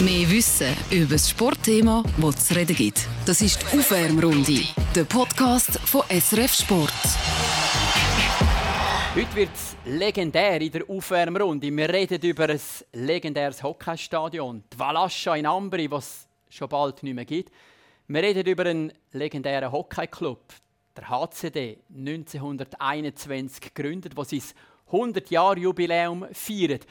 Mehr Wissen über das Sportthema, das es zu reden gibt. Das ist die Aufwärmrunde, der Podcast von SRF Sport. Heute wird es legendär in der Aufwärmrunde. Wir reden über ein legendäres Hockeystadion, die Valascha in Ambri, was es schon bald nicht mehr gibt. Wir reden über einen legendären Hockeyclub, der HCD, 1921 gegründet, wo sein 100-Jahr-Jubiläum feiert.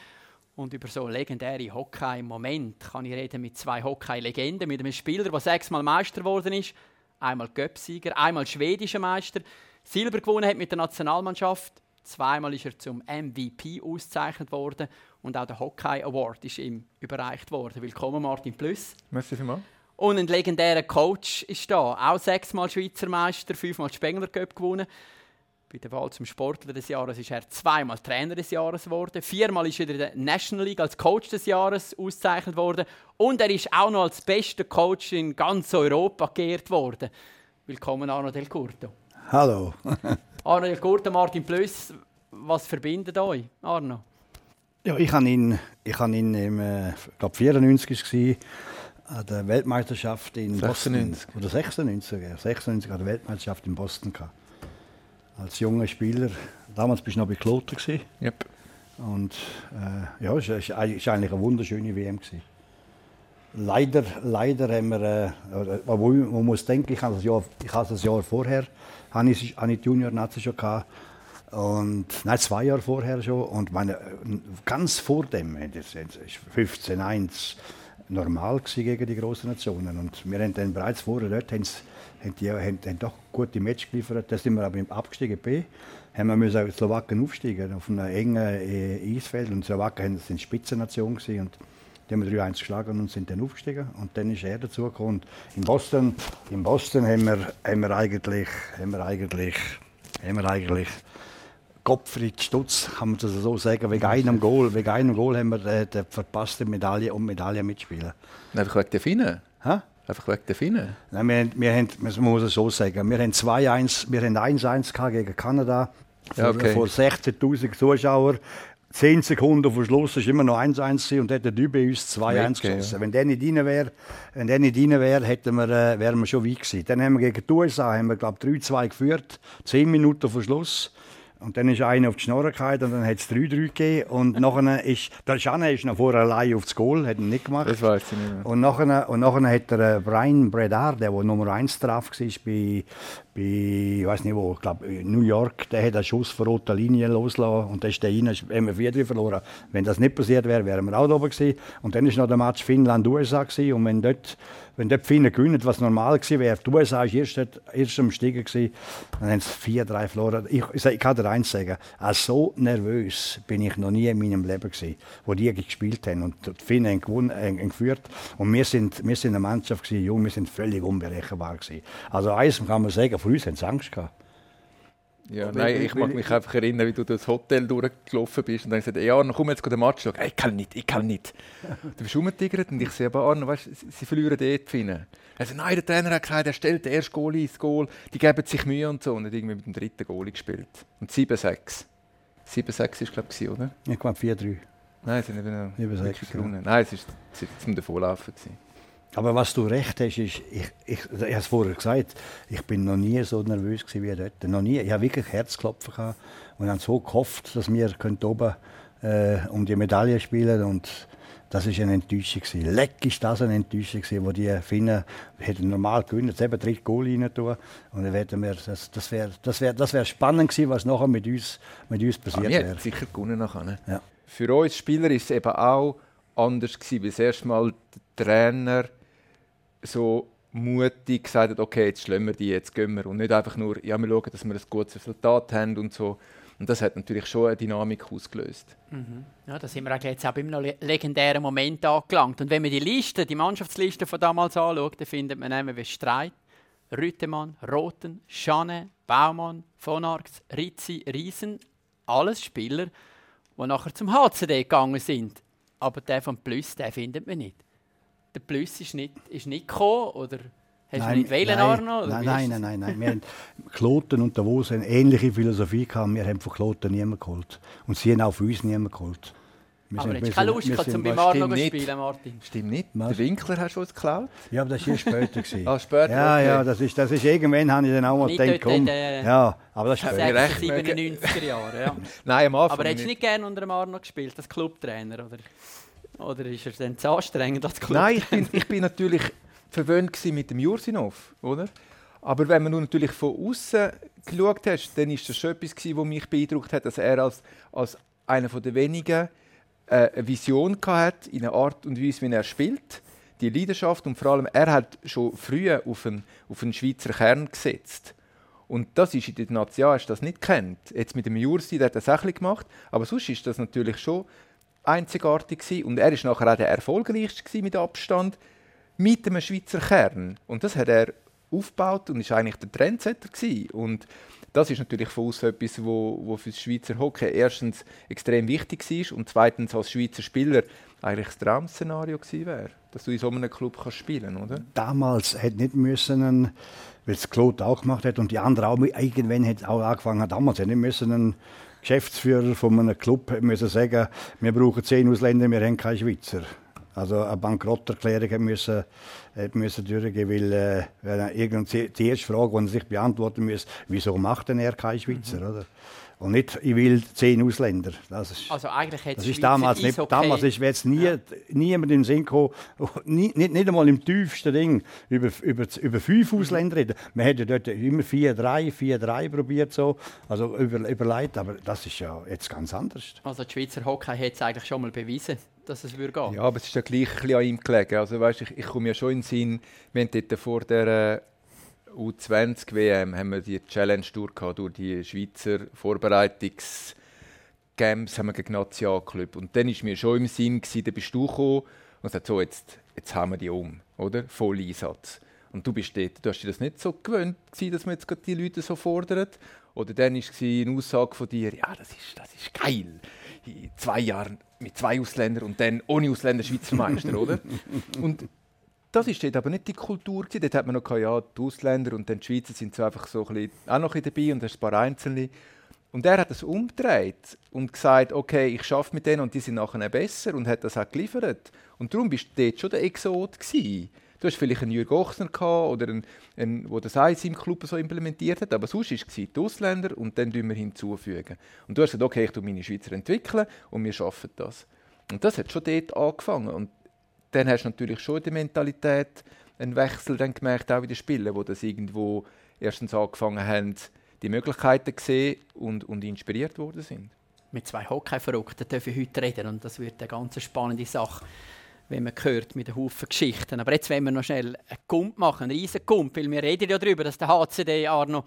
Und über so legendäre Hockey-Momente kann ich reden mit zwei Hockey-Legenden, mit einem Spieler, der sechsmal Meister geworden ist, einmal Göpsieger, einmal schwedischer Meister, Silber gewonnen hat mit der Nationalmannschaft, zweimal ist er zum MVP ausgezeichnet worden und auch der Hockey Award ist ihm überreicht worden. Willkommen Martin Plüss. Merci vielmals. Und ein legendärer Coach ist da, auch sechsmal Schweizer Meister, fünfmal Spengler Cup gewonnen. Bei der Wahl zum Sportler des Jahres ist er zweimal Trainer des Jahres geworden. Viermal ist er in der National League als Coach des Jahres ausgezeichnet worden. Und er ist auch noch als bester Coach in ganz Europa geehrt worden. Willkommen, Arno Del Curto. Hallo. Arno Del Curto, Martin Plüss, was verbindet euch, Arno? Ja, ich habe ihn, ich habe ihn im, äh, ich glaube 94 war, an der Weltmeisterschaft in 96. Boston. Oder 96, ja, 96 an der Weltmeisterschaft in Boston gehabt als junger Spieler. Damals bist du noch bei Kloten. Gewesen. Yep. Und äh, ja, es war eigentlich eine wunderschöne WM. Gewesen. Leider, leider haben wir, äh, wo man muss denken, ich hatte das Jahr, ich hatte das Jahr vorher, habe ich, habe ich die Junior-Nazi schon gehabt. Und, nein, zwei Jahre vorher schon. Und meine, ganz vor dem, das war 15-1 normal gegen die großen Nationen. Und wir haben dann bereits vorher dort haben, die haben, haben doch gute Match geliefert. Da sind wir aber im abgestiegen B. Haben wir müssen die Slowaken aufsteigen auf einem engen äh, Eisfeld. Und die Slowaken sind Spitzennation gewesen. Und die haben wir 3-1 geschlagen und sind dann aufgestiegen. Und dann ist er dazugekommen. In Boston, in Boston haben wir, haben wir eigentlich, haben wir eigentlich, haben wir eigentlich Gottfried Stutz, kann man das so sagen, wegen einem Goal, wegen einem Goal haben wir äh, die verpasste Medaille und Medaille mitspielen. Einfach wegen der Finnen? Hä? Einfach wegen der Finnen? Nein, wir, wir haben, man muss es so sagen, wir haben 2-1, wir haben 1-1 gegen Kanada Ja, okay. vor 16'000 Zuschauern. 10 Sekunden vor Schluss ist immer noch 1-1 und hätte der bei uns 2-1 Okay, geschossen. ja. Wenn der nicht rein wäre, wenn der nicht rein wäre, hätten wir, äh, wären wir schon weit gewesen. Dann haben wir gegen die USA haben wir, glaub, 3-2 geführt, 10 Minuten vor Schluss. Und dann ist einer auf die Schnorre gefallen und dann hat es 3-3 gegeben. Und nachher ist, der Schanne ist noch vorher allein aufs Goal, hat ihn nicht gemacht. Das weiß ich nicht mehr. Und nachher, und nachher hat der äh, Brian Bredar, der, der Nummer 1 drauf war, bei, bei ich weiß nicht wo, ich glaube New York, der hat einen Schuss von roter Linie losgelassen und da ist der rein, haben wir wieder verloren. Wenn das nicht passiert wäre, wären wir auch da oben gewesen. Und dann ist noch der Match Finnland-USA und wenn dort, wenn dort Finnen gewinnen, was normal gewesen wäre, die USA war erst, erst am Steigen gewesen, dann haben sie 4-3 verloren. Ich, ich, kann dir eins sagen, auch so nervös bin ich noch nie in meinem Leben gewesen, wo die gespielt haben und die Finnen haben, gewonnen, haben, geführt und wir sind, wir sind eine Mannschaft gewesen, jung, wir sind völlig unberechenbar gewesen. Also eins kann man sagen, von uns haben sie Angst gehabt. Ja, nein, weil- ich mag mich einfach erinnern, wie du durchs Hotel durchgelaufen bist und dann gesagt ja, dann komm jetzt den Match schauen. Ich kann nicht, ich kann nicht. Du bist rumgetigert und ich sehe, aber Arno, weißt, sie, sie verlieren dort die Finnen. Also nein, der Trainer hat gesagt, er stellt den ersten Goal ins Goal, die geben sich Mühe und so und hat irgendwie mit dem dritten Goal gespielt. Und 7-6. 7-6 ist glaube ich, oder? Ich glaube 4-3. Nein, sie haben eben noch 7-6, wirklich ja. gewonnen. Nein, es ist zum Davonlaufen. gewesen. Aber was du recht hast, ist, ich, ich, ich habe es vorher gesagt, ich bin noch nie so nervös gewesen wie dort. Noch nie. Ich habe wirklich Herzklopfen gehabt und habe so gehofft, dass wir oben äh, um die Medaille spielen und das ist eine Enttäuschung gewesen. Leck ist das eine Enttäuschung gewesen, wo die Finnen hätten normal gewinnen, jetzt eben dritte Goal rein tun und dann hätten wir, das, das wäre das wär, das wär spannend gewesen, was nachher mit uns, mit uns Ah, passiert wäre. hätten sicher gewonnen nachher. ne? Ja. Für uns Spieler ist es eben auch anders gewesen, weil das erste Mal der Trainer so mutig gesagt hat, okay, jetzt wir die, jetzt gehen wir. Und nicht einfach nur, ja, wir schauen, dass wir ein gutes Resultat haben und so. Und das hat natürlich schon eine Dynamik ausgelöst. Ja, da sind wir jetzt auch bei einem le- legendären Moment angelangt. Und wenn man die Liste, die Mannschaftsliste von damals anschaut, dann findet man Namen wie Streit, Rüttemann, Roten, Schanne, Baumann, von Arx, Rizzi, Riesen. Alles Spieler, die nachher zum HCD gegangen sind. Aber der von Plus, den findet man nicht. Der Plus ist nicht, ist nicht gekommen, oder hast du nicht wählen, Arno? oder Nein, nein, nein, nein, nein. Wir haben Kloten und Davos eine ähnliche Philosophie gehabt. Wir haben von Kloten niemanden geholt. Und sie haben auch von uns niemanden geholt. Wir Aber jetzt wir keine Lust wir gehabt, zum bei- beim Arno zu spielen, Martin. Stimmt nicht. Was? Den Winkler hast du uns geklaut? Ja, aber das war später. gewesen. Ah, später, Ja, okay. ja, das ist, das ist irgendwann, habe ich dann auch mal Nicht gedacht, komm. in den- Ja, aber das ist Ja, später. recht 60, mögen. 97er Jahre, ja. Nein, am Anfang Aber hättest du nicht. nicht gerne unter dem Arno gespielt, als Clubtrainer? Oder, oder ist er dann zu anstrengend als Club? Nein, ich bin, ich bin natürlich verwöhnt mit dem Jursinov, oder? Aber wenn man nun natürlich von außen geschaut hast, dann ist das schon etwas was mich beeindruckt hat, dass er als, als einer der wenigen äh, eine Vision hat in der Art und Weise, wie er spielt, die Leidenschaft und vor allem er hat schon früh auf einen, auf einen Schweizer Kern gesetzt. Und das ist in der Nation, hast das nicht kennt. Jetzt mit dem Jursi, der hat das auch gemacht, aber sonst ist das natürlich schon einzigartig gewesen. und er ist nachher auch der erfolgreichste mit Abstand mit einem Schweizer Kern und das hat er aufgebaut und ist eigentlich der Trendsetter gewesen. und das ist natürlich von uns etwas, wo, wo für das Schweizer Hockey erstens extrem wichtig war und zweitens als Schweizer Spieler eigentlich das Traum-Szenario gewesen wäre, dass du in so einem Club kannst spielen, oder? damals hätte nicht müssen, weil es Claude auch gemacht hat und die anderen auch irgendwann hat auch angefangen damals hätte nicht müssen Geschäftsführer von einem Club müssen sagen, wir brauchen zehn Ausländer, wir haben keine Schweizer. Also eine Bankrotterklärung müssen, müssen durchgehen, weil äh, die erste Frage, die er sich beantworten muss, wieso macht denn er keine Schweizer, oder? Und nicht, ich will zehn Ausländer. Das ist, Also eigentlich hätte das ist damals nicht. Damals ist jetzt nie, niemand in den Sinn gekommen, nie, nicht, nicht einmal im tiefsten Ding, über, über, über fünf Ausländer reden. Wir hätten dort immer 4-3, 4-3 probiert, so, also über, überlegt, aber das ist ja jetzt ganz anders. Also die Schweizer Hockey hat es eigentlich schon mal bewiesen, dass es würde gehen. Ja, aber es ist ja gleich ein bisschen an ihm gelegen. Also, weißt, ich, ich komme ja schon in den Sinn, wir haben dort vor der äh, U20-WM haben wir die Challenge durch, durch die Schweizer Vorbereitungsgames haben wir gegen Nationalclub. Und dann war mir schon im Sinn, gewesen, da bist du gekommen und gesagt, so, jetzt, jetzt haben wir die um, oder? Voll Einsatz. Und du bist dort, du hast dir das nicht so gewöhnt, gewesen, dass man jetzt die Leute so fordert. Oder dann war eine Aussage von dir, ja, das ist, das ist geil. In zwei Jahren mit zwei Ausländern und dann ohne Ausländer Schweizer Meister, oder? Und das ist dort aber nicht die Kultur. Gewesen. Dort hat man noch gehabt, ja, die Ausländer und dann die Schweizer sind so einfach so ein bisschen, auch noch ein dabei und ein paar Einzelne. Und er hat das umgedreht und gesagt, okay, ich schaffe mit denen und die sind nachher besser und hat das auch geliefert. Und darum bist du dort schon der Exot gewesen. Du hast vielleicht einen Jürg Ochsner gehabt oder einen, der das in seinem Club so implementiert hat, aber sonst war es die Ausländer und dann wir hinzufügen. Und du hast gesagt, okay, ich tue meine Schweizer entwickeln und wir schaffen das. Und das hat schon dort angefangen. Und dann hast du natürlich schon der Mentalität einen Wechsel dann gemerkt, auch in den Spielen, wo das irgendwo erstens angefangen haben, die Möglichkeiten gesehen und, und inspiriert worden sind. Mit zwei Hockey-Verrückten dürfen wir heute reden und das wird eine ganz spannende Sache, wenn man hört mit einem Haufen Geschichten. Aber jetzt wollen wir noch schnell einen Gump machen, einen riesen Gump, weil wir reden ja darüber, dass der HCD Arno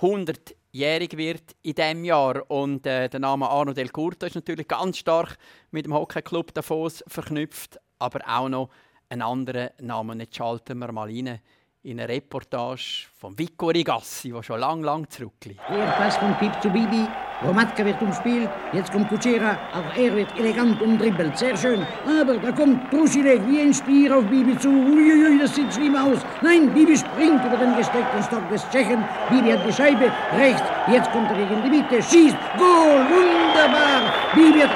100-jährig wird in diesem Jahr und äh, der Name Arno Del Curto ist natürlich ganz stark mit dem Hockeyclub Davos verknüpft, aber auch noch einen anderen Namen. Jetzt schalten wir mal rein in eine Reportage von Vico Rigassi, der schon lang, lang zurückliegt. Der Pass von Pip zu Bibi. Romatka wird umspielt. Jetzt kommt Kuchera. Auch er wird elegant umdribbelt. Sehr schön. Aber da kommt Trusilek wie ein Stier auf Bibi zu. Uiuiui, das sieht schlimm aus. Nein, Bibi springt über den gesteckten Stock des Tschechen. Bibi hat die Scheibe. Rechts. Jetzt kommt er gegen die Mitte. Schießt. Goal. Wunderbar. Bibi hat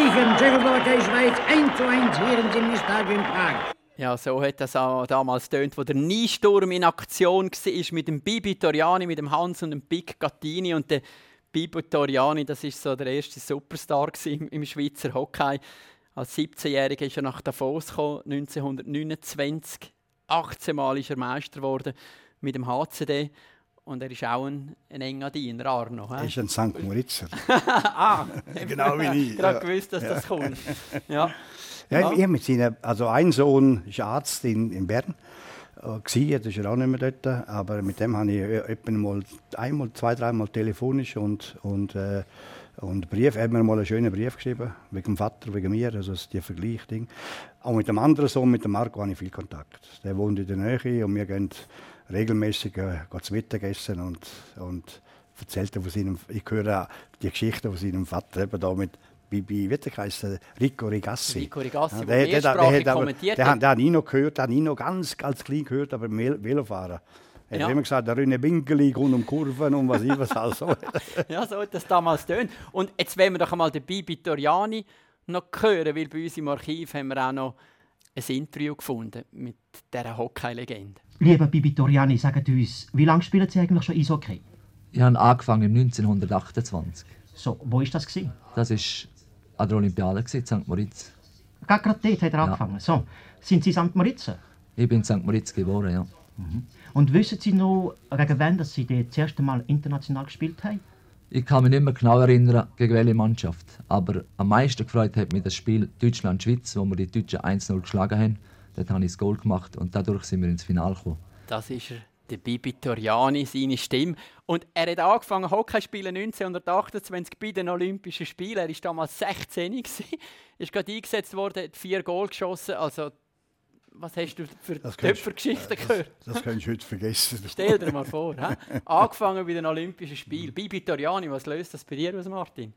ausgeglichen. Tschechoslowakei, Schweiz. 1 zu 1 hier im Gymnastadion Prag. Ja, so hat das auch damals tönt, wo der Niesturm in Aktion war mit dem Bibi Toriani, mit dem Hans und dem Big Gattini und der Bibi Toriani, das ist so der erste Superstar im, im Schweizer Hockey. Als 17-Jähriger ist er nach Davos gekommen, 1929. 18 Mal ist er Meister geworden mit dem HCD und er ist auch ein, ein enger Diener, Arno. Er ist ein St. Moritzer. ah, Genau wie ich, Gerade ja. gewusst, dass das kommt. Ja. Ja, Ja. Ich mit seinen, also ein Sohn ist Arzt in, in Bern. Äh, jetzt ist er auch nicht mehr dort. Aber mit dem habe ich äh, etwa mal einmal, zwei, dreimal telefonisch und, und, äh, und Brief. Er hat mir mal einen schönen Brief geschrieben, wegen dem Vater, wegen mir, also das die Vergleichding. Auch mit dem anderen Sohn, mit dem Marco, habe ich viel Kontakt. Der wohnt in der Nähe und wir gehen regelmäßig äh, zu Mittagessen und, und erzählt er von seinem, ich höre auch die Geschichte von seinem Vater, eben da mit Bibi, wie der der? Rico Rigassi. Rico Rigassi, Ja, der mehrsprachig aber- kommentiert der, hat. hat- der habe ich noch gehört, den habe ich noch ganz, ganz klein gehört, aber Velofahrer. Er Ja. hat immer gesagt, der Rüne Winkeli rund um Kurven und was ich was also. Ja, so hat das damals tönt. Und jetzt wollen wir doch einmal den Bibi Toriani noch hören, weil bei uns im Archiv haben wir auch noch ein Interview gefunden mit dieser Hockey-Legende. Lieber Bibi Toriani, sagen uns, wie lange spielen Sie eigentlich schon Eishockey? Ich habe angefangen 1928. So, wo war das? Gewesen? Das war an der Olympiade in St. Moritz. Gerade dort hat er Ja. angefangen. So, sind Sie St. Moritz? Ich bin in St. Moritz geboren, ja. Und wissen Sie noch, gegen wen dass Sie das erste Mal international gespielt haben? Ich kann mich nicht mehr genau erinnern, gegen welche Mannschaft. Aber am meisten gefreut hat mich das Spiel Deutschland-Schweiz, wo wir die Deutschen 1-0 geschlagen haben. Dort habe ich das Goal gemacht und dadurch sind wir ins Finale gekommen. Das ist er, der Bibi Toriani, seine Stimme. Und er hat angefangen Hockey zu spielen 1928 bei den Olympischen Spielen. Er war damals 16 gewesen, ist gerade eingesetzt worden, hat vier Goal geschossen. Also, was hast du für Das kannst- Töpfergeschichten gehört? Das kannst du heute vergessen. Stell dir mal vor. hä? Angefangen bei den Olympischen Spielen. Bibi Toriani, was löst das bei dir aus, Martin?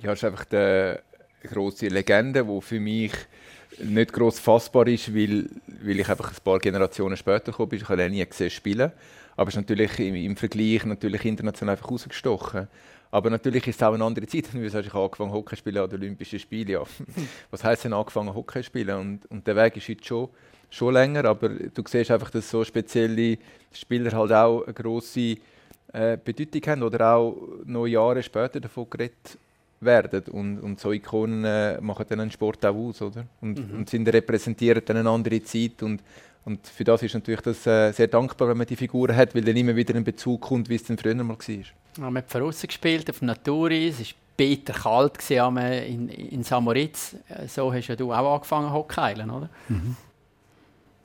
Ja, ist einfach die eine grosse Legende, die für mich nicht gross fassbar ist, weil, weil ich einfach ein paar Generationen später gekommen bin. Ich habe ihn nie gesehen spielen. Aber es ist natürlich im, im Vergleich natürlich international einfach rausgestochen. Aber natürlich ist es auch eine andere Zeit. Wie sagst, ich habe angefangen Hockey spielen an den Olympischen Spielen. Ja. Was heisst denn angefangen Hockey spielen? Und, und der Weg ist heute schon, schon länger. Aber du siehst einfach, dass so spezielle Spieler halt auch eine grosse äh, Bedeutung haben oder auch noch Jahre später davon geredet werden. Und, und so Ikonen äh, machen dann einen Sport auch aus, oder? Und, und sind repräsentieren dann eine andere Zeit. Und, und für das ist natürlich das äh, sehr dankbar, wenn man die Figuren hat, weil dann immer wieder ein Bezug kommt, wie es dann früher mal war. Wir haben von außen gespielt, auf Naturis. Es war bitter kalt gewesen in, in Samoritz. Äh, So hast ja du auch angefangen Hockeyen, oder?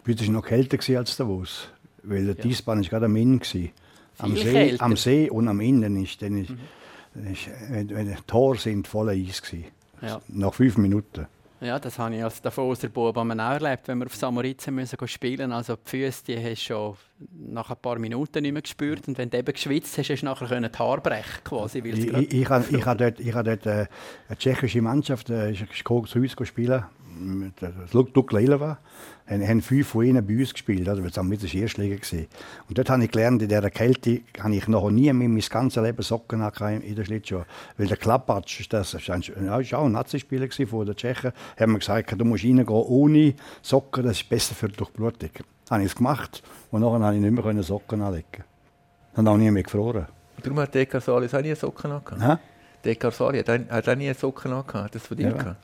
Heute war noch kälter gewesen als Davos, weil der Eisbahn ist gerade am Innen war. Am See, am See und am Innen ist, dann ist, dann ist wenn, wenn die Tore sind, voller Eis gewesen. Ja. Nach fünf Minuten. Ja, das habe ich als Davoser Bub auch erlebt, wenn wir auf Samoritz müssen spielen Also die Füße, die hast du schon nach ein paar Minuten nicht mehr gespürt. Und wenn du eben geschwitzt hast, hast du nachher können die Haare brechen quasi. Es Ich, ich, ich, habe- ich habe dort, ich habe dort äh, eine tschechische Mannschaft äh, ist zu uns spielen. Mit äh, das Ilava. Haben, haben fünf von ihnen bei uns gespielt. Also, das war mit der Erstliga. gewesen. Und dort habe ich gelernt, in dieser Kälte habe ich noch nie mehr mein ganzes Leben Socken in der Schlittschuhe. Weil der Klappatsch, das ja, ist auch ein Nazi-Spieler von den Tschechen, haben mir gesagt, du musst reingehen ohne Socken, das ist besser für die Durchblutung. Habe ich es gemacht und nachher konnte ich nicht mehr Socken anlegen. Dann habe ich nie mehr gefroren. Darum hat Dekar Salis auch nie Socken angehabt. Hä? Dekar Sali hat, auch- hat auch nie Socken angehabt. Hat das dir Ja,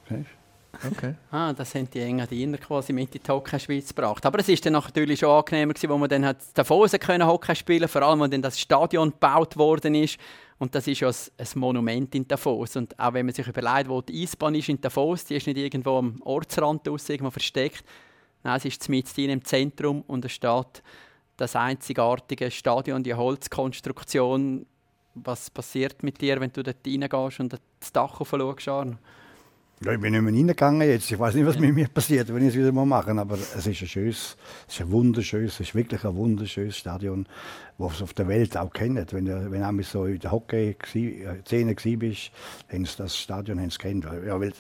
Okay. Ah, das haben die Engadiner quasi mit in die Hockey-Schweiz gebracht. Aber es ist dann natürlich schon angenehmer gewesen, wo man dann hat Davosen können Hockey spielen, vor allem, wenn dann das Stadion gebaut worden ist. Und das ist ja ein, Monument in Davos. Und auch wenn man sich überlegt, wo die Eisbahn ist in Davos, die ist nicht irgendwo am Ortsrand draussen, irgendwo versteckt. Nein, es ist mitten im Zentrum und es steht das einzigartige Stadion, die Holzkonstruktion. Was passiert mit dir, wenn du dort reingehst und das Dach schaust? Arno? Ja, ich bin nicht mehr reingegangen jetzt. Ich weiß nicht, was mit mir passiert, wenn ich es wieder mal machen. Aber es ist ein schönes, es ist ein wunderschönes, es ist wirklich ein wunderschönes Stadion, das es auf der Welt auch kennt. Wenn du, wenn du so in der Hockey-Szene gsi bist, haben sie das Stadion haben kennt. Ja, weil,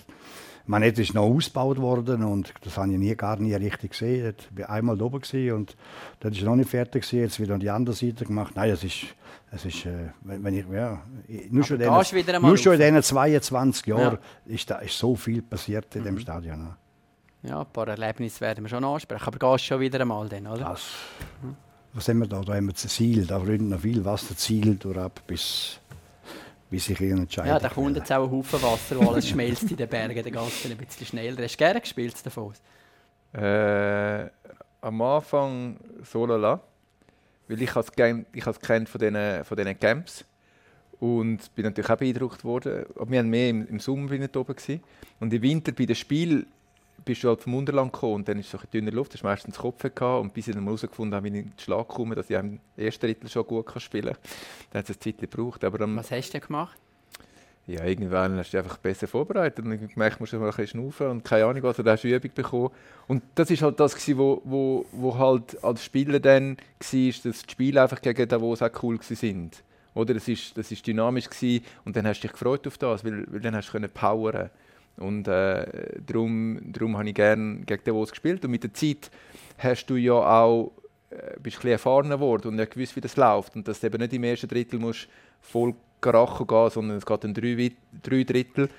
man es ist noch ausgebaut worden und das habe ich nie, gar nie richtig gesehen. Ich war einmal oben und das ist noch nicht fertig gewesen. Jetzt wieder an die andere Seite gemacht. Nein, es ist, es ist, äh, wenn, ich, ja, nur schon, in diesen- nur schon in diesen 22 Jahren Ja. ist da ist so viel passiert in dem Stadion. ja. Ja, ein paar Erlebnisse werden wir schon ansprechen. Aber gehst schon wieder einmal dann, oder? Das, was haben wir da? Da haben wir das Ziel. Da rinnt noch viel Wasser Ziel durch ab, bis, bis ich ihn entscheide. Ja, da kommt jetzt auch ein Haufen Wasser, wo alles schmelzt in den Bergen, der ganze ein bisschen schneller. Hast du gerne gespielt davon? Äh, am Anfang so lala, weil ich gern- ich kennt von diesen von diesen Camps und bin natürlich auch beeindruckt worden. Aber wir haben mehr im, im Sommer bin ich da oben gewesen. und im Winter bei den Spielen bist du halt vom Unterland gekommen und dann ist es so ein dünner Luft, hast du meistens Kopf gehabt und bis ich dann herausgefunden habe, wie ich in den Schlag komme, dass ich im ersten Drittel schon gut kann spielen kann. Dann hat es eine Zeit gebraucht, aber am, Was hast du denn gemacht? ja, irgendwann hast du dich einfach besser vorbereitet und dann gemerkt, musst du mal ein bisschen schnaufen und keine Ahnung was, oder hast du Übung bekommen. Und das ist halt das, gewesen, wo, wo, wo halt als Spieler dann war, dass die Spiele einfach gegen Davos auch cool sind. Oder das ist, das ist dynamisch gewesen und dann hast du dich gefreut auf das, weil, weil dann hast du können powern und äh, darum, darum habe ich gerne gegen Davos gespielt und mit der Zeit hast du ja auch äh, bist ein erfahrener geworden und ja gewusst, wie das läuft und dass du eben nicht im ersten Drittel musst voll Karacho gehen, sondern es geht dann drei, drei Drittel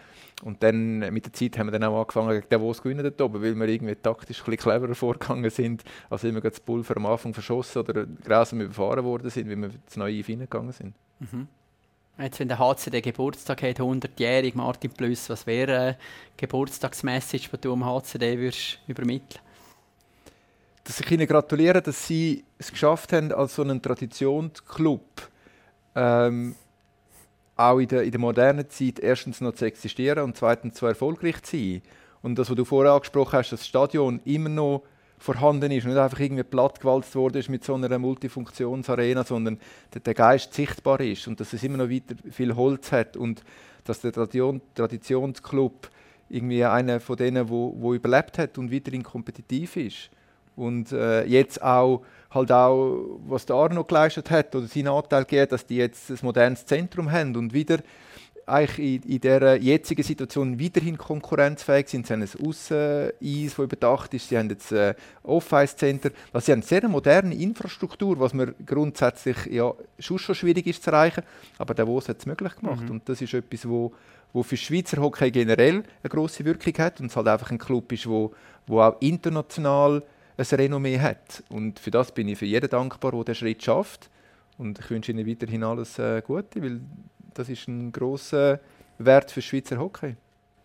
Und dann mit der Zeit haben wir dann auch angefangen, gegen Davos zu gewinnen dort oben, weil wir irgendwie taktisch ein bisschen cleverer vorgegangen sind, als immer das Pulver am Anfang verschossen oder grausam überfahren worden sind, wie wir zu neu reingegangen sind. Mhm. Jetzt, wenn der HCD Geburtstag hat, 100-jährig, Martin Plus, was wäre eine Geburtstagsmessage, die du am HCD würdest übermitteln Dass ich ihnen gratuliere, dass sie es geschafft haben, als so einen Traditionsclub ähm, auch in der, in der modernen Zeit erstens noch zu existieren und zweitens so erfolgreich zu sein. Und das, was du vorher angesprochen hast, das Stadion immer noch vorhanden ist nicht einfach irgendwie plattgewalzt worden ist mit so einer Multifunktionsarena, sondern der, der Geist sichtbar ist und dass es immer noch weiter viel Holz hat und dass der Tradition, Traditionsclub irgendwie einer von denen, wo, wo überlebt hat und weiterhin kompetitiv ist. Und äh, jetzt auch halt auch, was der Arno geleistet hat oder seinen Anteil gegeben, dass die jetzt ein modernes Zentrum haben und wieder eigentlich in, in der jetzigen Situation weiterhin konkurrenzfähig sind. Sie haben ein Aussen-Eis, das überdacht ist. Sie haben jetzt ein Off-Ice-Center. Also sie haben eine sehr moderne Infrastruktur, was mir grundsätzlich ja, schon schon schwierig ist zu erreichen. Aber der WOS hat es möglich gemacht. Mhm. Und das ist etwas, wo, wo für Schweizer Hockey generell eine große Wirkung hat und es halt einfach ein Club ist, wo, wo auch international ein Renommee hat. Und für das bin ich für jeden dankbar, der diesen Schritt schafft. Und ich wünsche Ihnen weiterhin alles äh, Gute, weil das ist ein grosser Wert für Schweizer Hockey.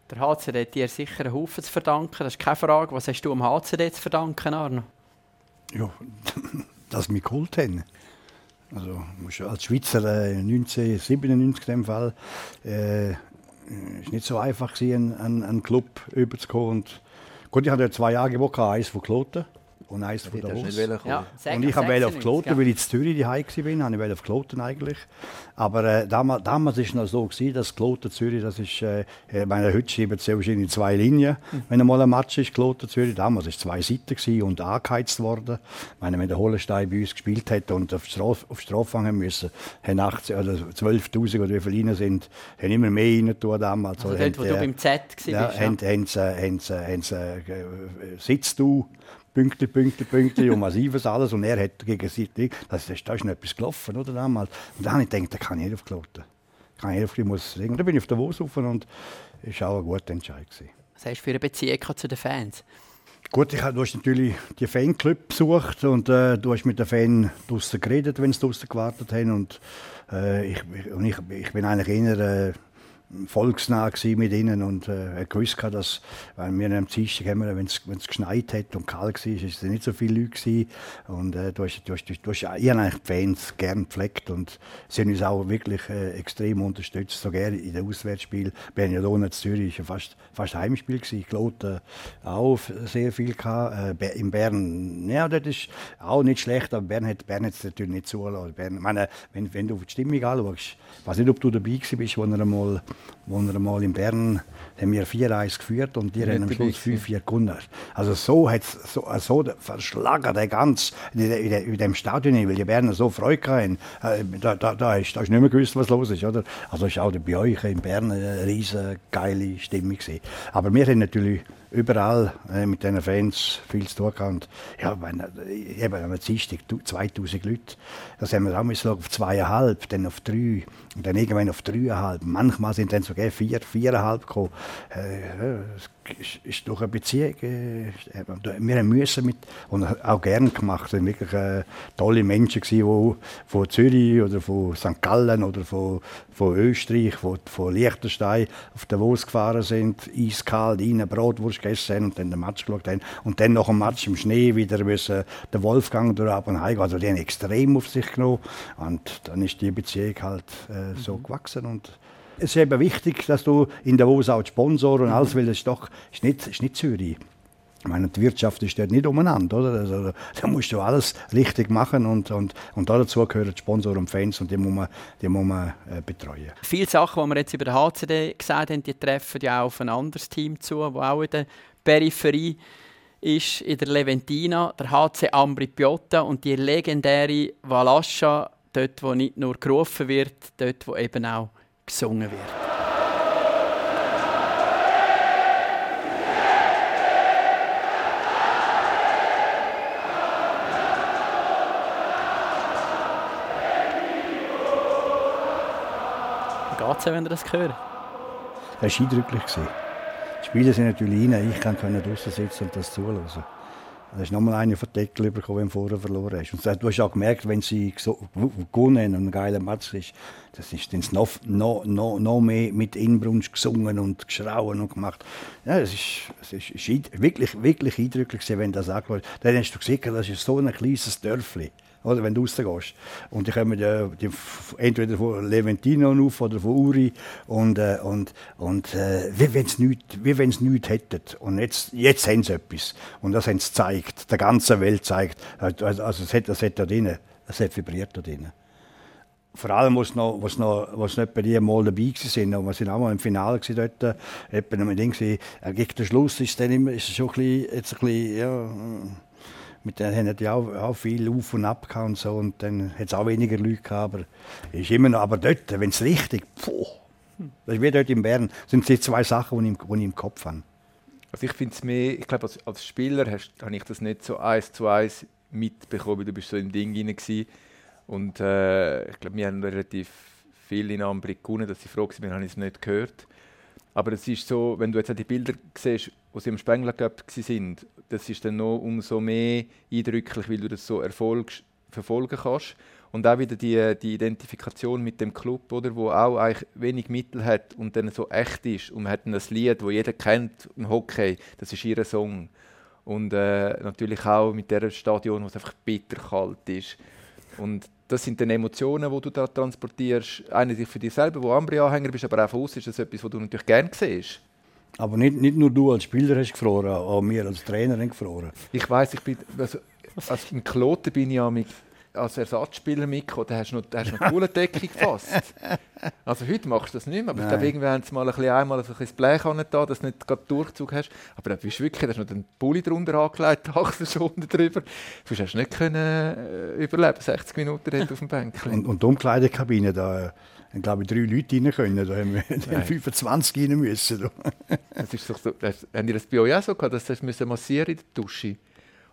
Der HCD hat dir sicher einen Haufen zu verdanken, das ist keine Frage. Was hast du am HCD zu verdanken, Arno? Ja, dass wir geholt haben. Also als Schweizer äh, 1997 in dem Fall äh, ist nicht so einfach gewesen, einen, einen Club überzukommen. gut, ich hatte zwei Jahre gewohnt, eins von Kloten und eins von der Davos. Ja, und ich wollte auf Kloten, weil ich in Zürich die Hause war, ich auf Kloten eigentlich. Aber äh, damals, damals war es noch so, gewesen, dass Kloten Zürich, das ist, äh, ich meine, heute schreiben sie wahrscheinlich zwei Linien, mhm. wenn einmal ein Match ist, Kloten Zürich. Damals war es zwei Seiten gewesen und angeheizt worden. Ich meine, wenn der Hollenstein bei uns gespielt hat und auf, Straf, auf Strafe haben müssen, haben 18 oder 12'000 oder wie viele sind, haben immer mehr rein damals. Also dort, wo du beim Z warst. Ja, ja. haben, haben, sie, haben, sie, haben sie, äh, sitzt du Punkte, Punkte, Punkte und massives alles. Und er hat gegen das ist, da ist noch etwas gelaufen, oder damals. Und dann habe ich gedacht, da kann ich nicht auf Kloten. Kann ich nicht muss Und dann bin ich auf der Wos und es war auch ein guter Entscheid. Gewesen. Was hast du für eine Beziehung zu den Fans? Gut, ich, du hast natürlich die Fanclub besucht und äh, du hast mit den Fans draußen geredet, wenn sie draußen gewartet haben. Und, äh, ich, und ich, ich bin eigentlich eher... Äh, volksnah mit ihnen und äh, gewusst, dass wenn wir am Dienstag haben, wenn es geschneit hat und kalt war, ist es nicht so viele Leute gewesen. und äh, du hast, du hast, du hast, ich habe die Fans gern gepflegt und sie haben uns auch wirklich äh, extrem unterstützt, sogar in den Auswärtsspielen. Wir haben in Zürich ja fast, fast Heimspiel gewesen, Kloten auch sehr viel gehabt. Äh, in Bern, ja, das ist auch nicht schlecht, aber Bern hat Bern es natürlich nicht zulassen. Bern, meine, wenn, wenn du die Stimmung anschaust, ich weiß nicht, ob du dabei warst, wo er einmal wo wir mal in Bern haben wir 4-1 geführt und die haben am Schluss 5-4 gewonnen. Also so hat so, so verschlagen, der ganz, in, in, in dem Stadion, weil die Berner so Freude hatten. Äh, da, da, da, ist, da ist nicht mehr gewusst, was los ist. Oder? Also ist auch bei euch in Bern eine riesige geile Stimmung. Gewesen. Aber wir haben natürlich überall äh, mit diesen Fans viel zu tun gehabt. Ja, wenn, äh, eben am Dienstag 2000 Leute, das haben wir auch müssen auf zweieinhalb, dann auf drei und dann irgendwann auf dreieinhalb. Manchmal sind dann sogar vier, viereinhalb gekommen. Äh, ist, ist durch eine Beziehung. Äh, wir müssen mit, und auch gern gemacht. Es waren wirklich äh, tolle Menschen, die von Zürich oder von St. Gallen oder von, von Österreich, von, von Liechtenstein auf den Wurst gefahren sind, eiskalt, rein Brotwurst gegessen haben und dann den Match geschaut haben. Und dann nach dem Match im Schnee wieder müssen den Wolfgang durch Abenheim. Also die haben extrem auf sich genommen. Und dann ist die Beziehung halt äh, so mhm. gewachsen. Und es ist eben wichtig, dass du in Davos auch Sponsor und alles, weil das ist doch ist nicht, ist nicht Zürich. Ich meine, die Wirtschaft ist dort nicht umeinander, oder? Also, da musst du alles richtig machen und, und, und dazu gehören Sponsoren und Fans und die muss man, die muss man äh, betreuen. Viele Sachen, die wir jetzt über den HCD gesagt haben, die treffen ja auch auf ein anderes Team zu, das auch in der Peripherie ist, in der Leventina, der HC Ambri Piotta und die legendäre Valascha, dort, wo nicht nur gerufen wird, dort, wo eben auch gesungen wird. Geht es, wenn ihr das hört? Das war eindrücklich. Die Spieler sind natürlich rein, ich kann draußen sitzen und das zulassen. Da hast nochmal eine von Deckel bekommen, wenn du vorher verloren hast. Und du hast auch gemerkt, wenn sie gewonnen und ein geiler Match ist, das ist dann noch, noch, noch, noch mehr mit Inbrunst gesungen und geschrauen und gemacht. Ja, es ist, es ist, wirklich, wirklich eindrücklich, wenn das angeschaut Dann hast du gesehen, das ist so ein kleines Dörfli oder, wenn du rausgehst. Und die kommen ja, die, entweder von Leventino auf oder von Uri und, äh, und, und äh, wie wenn sie nichts, nichts hätten. Und jetzt, jetzt haben sie etwas. Und das haben sie gezeigt, der ganzen Welt gezeigt. Also, also es hat, es hat da drin, es hat vibriert da drin. Vor allem, was noch, was noch, was nicht bei dir mal dabei waren, und wir sind auch mal im Finale dort, äh, etwa mit Ding, äh, gegen den Schluss ist es dann immer, ist es schon ein bisschen, jetzt ein bisschen, ja, mit denen haben die auch, auch viel auf und ab und so und dann hat es auch weniger Leute gehabt, aber ist immer noch, aber dort, wenn es richtig, puh, das ist wie dort in Bern, sind die zwei Sachen, die ich, die ich im Kopf habe. Also ich finde es mehr, ich glaube als, als Spieler habe ich das nicht so eins zu eins mitbekommen, du bist so im Ding rein gewesen. und äh, ich glaube, wir haben relativ viel in Ambri gewonnen, dass sie froh waren, wir haben es nicht gehört. Aber es ist so, wenn du jetzt die Bilder siehst, wo sie im Spengler sind, das ist dann noch umso mehr eindrücklich, weil du das so erfolgst, verfolgen kannst. Und auch wieder die, die Identifikation mit dem Club, oder, wo auch eigentlich wenig Mittel hat und dann so echt ist. Und man hat dann das Lied, wo jeder kennt im Hockey, das ist ihr Song. Und äh, natürlich auch mit der Stadion, wo es einfach bitterkalt ist. Und das sind dann Emotionen, die du da transportierst. Einerseits für dich selber, wo Ambri-Anhänger bist, aber auch von uns ist das etwas, was du natürlich gerne siehst. Aber nicht, nicht nur du als Spieler hast gefroren, auch wir als Trainer haben gefroren. Ich weiß, ich bin, also, als im Kloten bin ich ja mit, als Ersatzspieler mitgekommen, da hast du noch, da hast noch coole Decke gefasst. Also heute machst du das nicht mehr, aber Nein. ich glaube, irgendwann haben sie mal ein bisschen einmal so ein bisschen Blech da, dass du nicht gerade Durchzug hast. Aber da bist du wirklich, da hast du noch den Pulli drunter angelegt, die Achselschulter drüber. Du hast nicht können äh, überleben, 60 Minuten auf dem Bänkchen. Und, und die Umkleidekabine, da haben, glaube ich, drei Leute rein können. Da haben wir 25 rein müssen. das ist doch so, das, haben die das bei euch auch so gehabt, dass sie massieren in der Dusche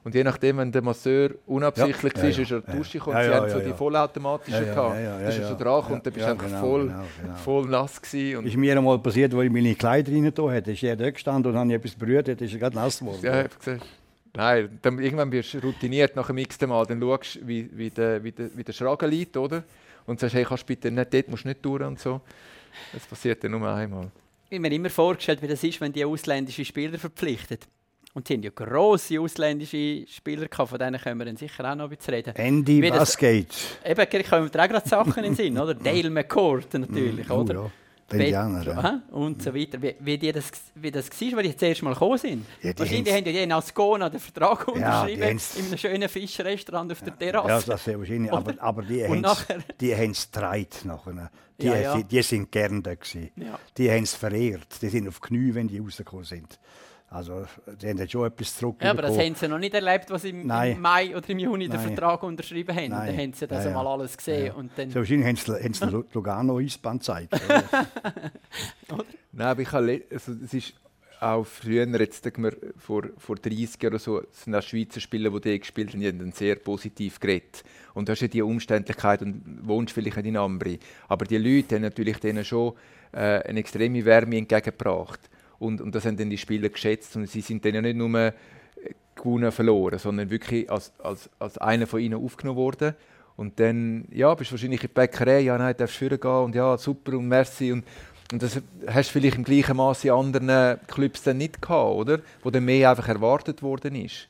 und je nachdem, wenn der Masseur unabsichtlich ja, war, ja, ist er Dusche gekommen. Ja, sie haben so die vollautomatischen ja, gehabt. Ja, ja, ist er so dran und dann bist du einfach genau, voll, genau, genau. voll nass gewesen. ist mir einmal passiert, wo ich meine Kleider rein da hatte. Ist er dort gestanden und habe etwas berührt, dann ist er gerade nass geworden. Ja, ich gesehen. Nein, dann, irgendwann wirst du routiniert nach dem x Mal. Dann schaust du, wie, wie, der, wie, der, wie der Schragen liegt, oder? Und sagst, hey, kannst du bitte nicht dort, musst nicht durch und so. Das passiert dann nur einmal. Ich habe mir immer vorgestellt, wie das ist, wenn die ausländische Spieler verpflichtet. Und sie haben ja grosse ausländische Spieler gehabt, von denen können wir dann sicher auch noch ein bisschen reden. Andy Wie Basgate. Eben, kommen wir auch gerade Sachen in den Sinn, oder? Dale McCourt natürlich, oh, oder? Ja. Indianer, ja. Und so weiter. Wie, wie, die das, wie das war, als die das erste Mal gekommen sind. Ja, wahrscheinlich haben die in Ascona den Vertrag unterschrieben, ja, in einem schönen Fischrestaurant auf der Terrasse. Ja, das sehr wahrscheinlich. Aber, aber die haben es getragen nachher. Die, ja, ja. die, die sind gern da gewesen. Ja. Die haben es verehrt. Die sind auf Knie, wenn die rausgekommen sind. Also, die haben schon etwas zurück. Ja, aber das haben sie noch nicht erlebt, was sie im, im Mai oder im Juni Nein. den Vertrag unterschrieben haben. Nein. Dann haben sie das ja, ja. mal alles gesehen. Ja. Und dann so wahrscheinlich haben sie, haben Lugano Eisbahn gezeigt. Nein, aber ich habe, also, es ist auch früher, jetzt wir, vor, vor 30 Jahren oder so, sind auch Schweizer Spieler, die die gespielt haben, die haben dann sehr positiv geredet. Und du hast ja die Umständlichkeit und wohnst vielleicht in Ambri. Aber die Leute haben natürlich denen schon äh, eine extreme Wärme entgegengebracht. Und, und das haben dann die Spieler geschätzt. Und sie sind dann ja nicht nur äh, gewonnen, verloren, sondern wirklich als, als, als einer von ihnen aufgenommen worden. Und dann, ja, bist du wahrscheinlich in der Bäckerei, ja, nein, darfst du gehen und ja, super und merci. Und, und das hast du vielleicht im gleichen Maße in anderen Clubs dann nicht gehabt, oder? Wo dann mehr einfach erwartet worden ist.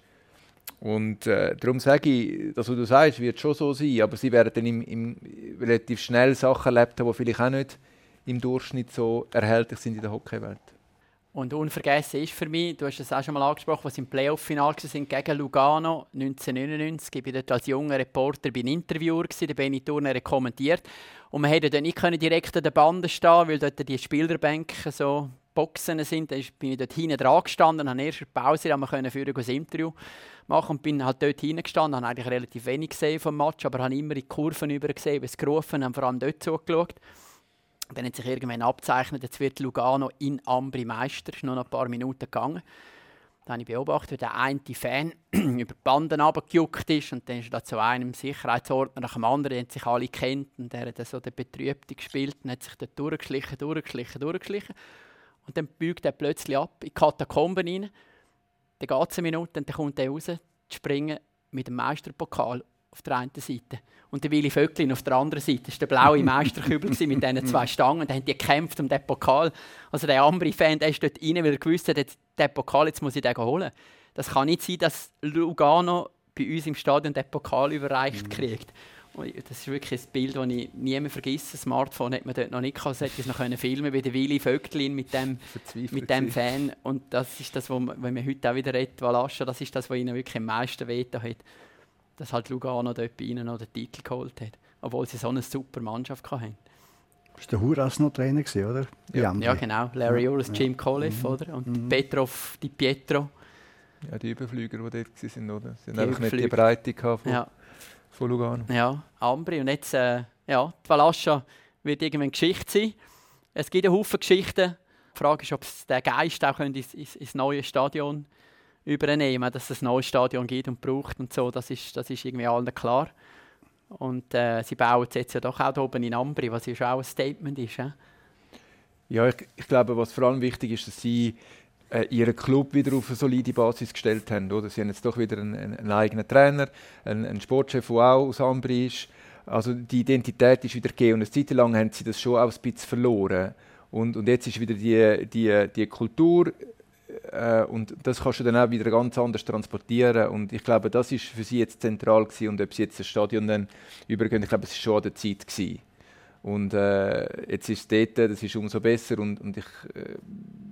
Und äh, darum sage ich, das, was du sagst, wird schon so sein, aber sie werden dann im, im relativ schnell Sachen erlebt haben, die vielleicht auch nicht im Durchschnitt so erhältlich sind in der Hockeywelt. Und unvergessen ist für mich, du hast es auch schon mal angesprochen, was im Playoff-Final sind gegen Lugano 1999. Ich war dort als junger Reporter bei einem Interviewer, der Benny Turner kommentiert. Und wir konnten dann nicht direkt an der Bande stehen, weil dort die Spielerbänke so Boxen sind. Da bin ich dort hinten dran gestanden, habe erst eine Pause, haben wir für ein Interview machen und bin halt dort hinten gestanden, habe eigentlich relativ wenig gesehen vom Match, aber habe immer in die Kurven über gesehen, es gerufen haben, vor allem dort zugeschaut. Dann hat sich irgendwann abzeichnet, jetzt wird Lugano in Ambri Meister. Ist noch ein paar Minuten gegangen. Dann habe ich beobachtet, wie der eine Fan über die Banden runtergejuckt ist. Und dann ist er zu einem Sicherheitsordner nach dem anderen, den sich alle kennt. Und der hat so den Betrübten gespielt und hat sich dort durchgeschlichen, durchgeschlichen, durchgeschlichen. Und dann biegt er plötzlich ab in die Katakomben rein. Dann geht es eine Minute und dann kommt er raus, zu springen mit dem Meisterpokal auf der einen Seite. Und der Willi Vöcklin auf der anderen Seite. Das war der blaue Meisterkübel mit diesen zwei Stangen. Da haben die gekämpft um den Pokal. Also der andere Fan der ist dort rein, weil er gewusst hat, den Pokal, jetzt muss ich den holen. Das kann nicht sein, dass Lugano bei uns im Stadion den Pokal überreicht mhm. kriegt. Und das ist wirklich ein Bild, das ich nie mehr vergesse. Das Smartphone hat man dort noch nicht gehabt. Hätte es noch können filmen wie der Willi Vögtlin mit dem, mit dem Fan. Und das ist das, was wenn wir heute auch wieder reden, Valascha, das ist das, was ihnen wirklich am meisten wehgetan hat. Dass halt Lugano dort bei ihnen noch den Titel geholt hat. Obwohl sie so eine super Mannschaft hatten. Das war der Huras noch Trainer, oder? Ja, ja genau. Larry Uras, Jim Colliff, mhm. oder? Und mhm. Petrov, Di Pietro. Ja, die Überflüger, die dort waren, oder? Sie haben einfach nicht die Breite von, ja. von Lugano. Ja, Ambri. Und jetzt, äh, ja, die Valascha wird irgendwann Geschichte sein. Es gibt einen Haufen Geschichten. Die Frage ist, ob es den Geist auch ins, ins, ins neue Stadion übernehmen dass es ein neues Stadion gibt und braucht und so. Das ist, das ist irgendwie allen klar. Und äh, sie bauen es jetzt ja doch auch oben in Ambri, was ja auch ein Statement ist. Äh? Ja, ich, ich glaube, was vor allem wichtig ist, dass sie äh, ihren Club wieder auf eine solide Basis gestellt haben. Oder? Sie haben jetzt doch wieder einen, einen eigenen Trainer, einen, einen, Sportchef, der auch aus Ambri ist. Also die Identität ist wieder gegeben und eine Zeit lang haben sie das schon auch ein bisschen verloren. Und, und jetzt ist wieder die, die, die Kultur äh, und das kannst du dann auch wieder ganz anders transportieren und ich glaube, das ist für sie jetzt zentral gewesen. und ob sie jetzt das Stadion dann übergehen, ich glaube, es ist schon an der Zeit gewesen. Und äh, jetzt ist es dort, das ist umso besser und, und ich, äh,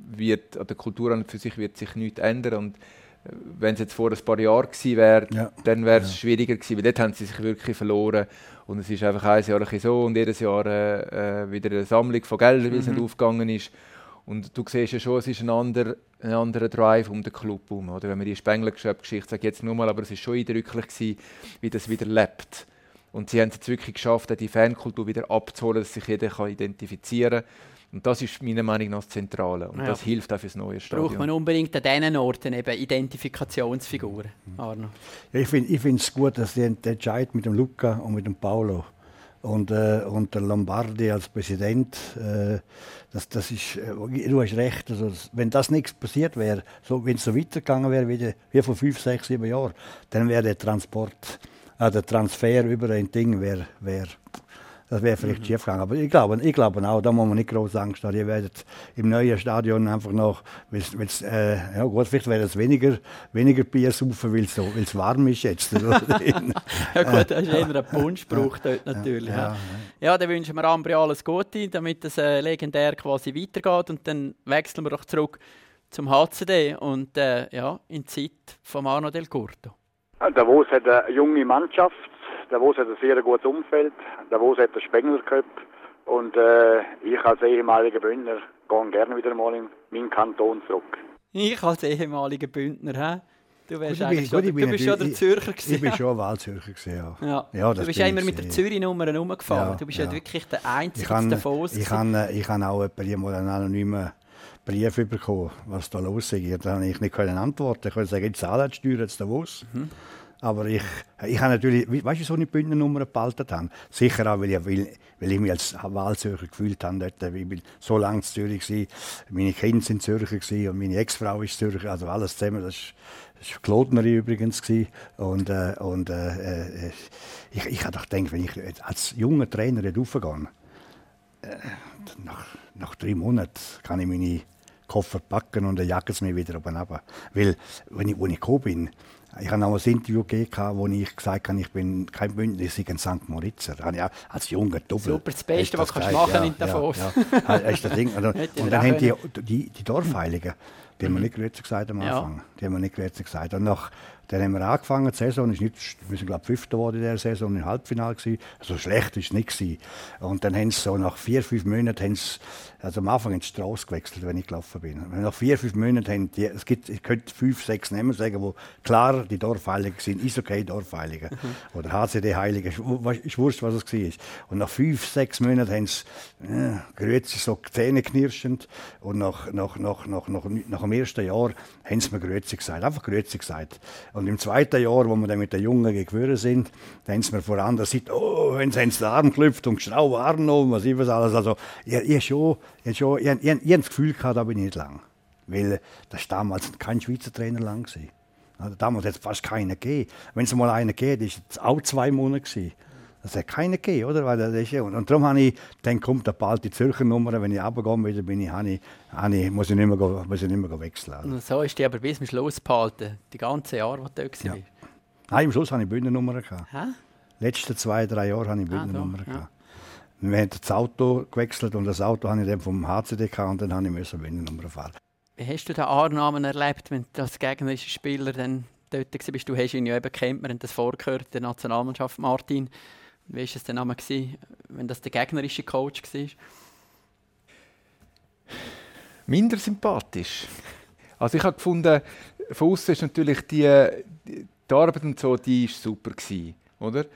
wird, an der Kultur an für sich wird sich nichts ändern. Und äh, wenn es jetzt vor ein paar Jahren gewesen wäre, ja. dann wäre es ja. schwieriger gewesen, weil dort haben sie sich wirklich verloren. Und es ist einfach ein Jahr so und jedes Jahr äh, äh wieder eine Sammlung von Geldern, weil es nicht mhm. aufgegangen ist. Und du siehst ja schon, es ist ein anderer, ein anderer Drive um den Club herum. Oder wenn man die Spengler-Geschichte sagt, jetzt nur mal, aber es ist schon eindrücklich gewesen, wie das wieder lebt. Und sie haben es jetzt wirklich geschafft, die Fankultur wieder abzuholen, dass sich jeder kann identifizieren kann. Und das ist meiner Meinung nach das Zentrale. Und ja. das hilft auch für das neue Stadion. Braucht man unbedingt an diesen Orten eben Identifikationsfiguren, Arno? Ja, ich finde es gut, dass der Entscheid mit dem Luca und mit dem Paulo und, äh, und der Lombardi als Präsident, äh, das, das ist, äh, du hast recht, also, wenn das nichts passiert wäre, so, wenn es so weitergegangen wäre wie, wie vor fünf, sechs, sieben Jahren, dann wäre der Transport, äh, der Transfer über ein Ding wäre wär das wäre vielleicht mhm. schief gegangen. Aber ich glaube, ich glaube auch, da muss man nicht groß Angst haben. Ihr werdet im neuen Stadion einfach noch, weil's, weil's, äh, ja gut, vielleicht wäre es weniger, weniger Bier saufen, weil es so, warm ist jetzt. ja gut, das ist eher ein Punschspruch dort natürlich. Ja, ja. ja, dann wünschen wir Ambri alles Gute, damit es äh, legendär quasi weitergeht und dann wechseln wir doch zurück zum HCD und äh, ja, in die Zeit von Arno Del Curto. Davos hat eine junge Mannschaft, Davos hat ein sehr gutes Umfeld, Davos hat einen Spengler Cup und äh, ich als ehemaliger Bündner gehe gerne wieder mal in meinen Kanton zurück. Ich als ehemaliger Bündner, hä? Du, wärst gut, eigentlich schon, du bist schon der Zürcher gewesen. Ich bin schon Wahlzürcher gewesen, ja. ja. ja du bist ja immer mit der Zürich-Nummer rumgefahren. Ja, du bist ja. ja. wirklich der Einzige in Davos. Ich habe ich kann auch mal einen anonymen Brief bekommen, was da los ist. Da konnte ich nicht antworten. Ich konnte sagen, ich zahle die Steuern jetzt Davos. Mhm. Aber ich, ich habe natürlich, weißt du, so eine Bündnernummer behalten habe? Sicher auch, weil ich, weil, weil ich mich als Wahlzürcher gefühlt habe. Dort. Ich bin so lange in Zürich, gewesen. meine Kinder sind Zürcher gewesen, und meine Ex-Frau ist Zürcher, also alles zusammen. Das war Klotnerin übrigens. Gewesen. Und, äh, und äh, äh ich, ich habe gedacht, wenn ich als junger Trainer raufgehe, äh, nach, nach drei Monaten kann ich meine Koffer packen und dann jagen sie mich wieder oben runter. Weil, wenn ich, wo ich gekommen bin, ich habe noch ein Interview gegeben, wo ich gesagt habe, ich bin kein Bündner, ich bin ein St. Moritzer. Habe ich auch als junger Doppel. Super, das Beste, was du machen ja, in Davos. Ja, ja. Das ist das Ding. Und, und dann haben die, die, die Dorfheiligen, die haben wir nicht grüezi gesagt am Anfang. Die haben wir nicht grüezi gesagt. Und nach, dann haben wir angefangen, die Saison ist nicht, wir sind glaube ich Fünfter geworden in der Saison, im Halbfinale gewesen. Also schlecht ist es nicht gewesen. Und dann haben sie so nach vier, fünf Monaten, haben sie, also am Anfang in die Straße gewechselt, wenn ich gelaufen bin. Nach vier, fünf Monaten haben die, es gibt, ich könnte fünf, sechs Namen sagen, die klar die Dorfheiligen sind, Eishockey-Dorfheiligen oder HCD-Heiligen, ist, wu- ist wurscht, was es war. Und nach fünf, sechs Monaten haben sie äh, Grüezi so Zähne knirschend und nach, nach, nach, nach, nach, nach dem ersten Jahr haben sie mir Grüezi gesagt, einfach Grüezi gesagt. Und im zweiten Jahr, wo wir dann mit den Jungen gewöhnt sind, dann haben sie vor anderer Seite, oh, haben sie den Arm geklüpft und geschraubt, Arno, und was ich was alles. Also, ich, ich, schon, ich, schon, ich, ich, ich, ich das Gefühl gehabt, da bin ich nicht lang. Weil das war damals kein Schweizer Trainer lang. Also damals hat es fast keinen gegeben. Wenn es mal einen gegeben war es auch zwei Monate. Gewesen. Das hat keinen gegeben, oder? Weil das ist, ja- und, und darum habe ich, dann kommt da bald die Zürcher Nummer, wenn ich runtergehe, wieder bin ich, habe ich, habe ich, muss ich nicht mehr, go- muss ich nicht mehr wechseln. Also. Und so ist die aber bis zum Schluss behalten, die ganze Jahre, wo du dort Ja. warst. Nein, am Schluss hatte ich Bündnernummer. Gehabt. Hä? Die letzten zwei, drei Jahre hatte ich Ah, Bündnernummer. so, ja. Wir haben das Auto gewechselt und das Auto habe ich dann vom HCD gehabt und dann habe ich müssen Bündernummer fahren. Wie hast du den Annahmen erlebt, wenn du als gegnerischer Spieler dann dort warst? Du hast ihn ja eben kennt, wir haben das vorgehört, der Nationalmannschaft Martin. Wie war es denn einmal, wenn das der gegnerische Coach war? minder sympathisch. Also ich habe gefunden, von außen ist natürlich die, die Arbeit und so, die ist super gewesen, oder?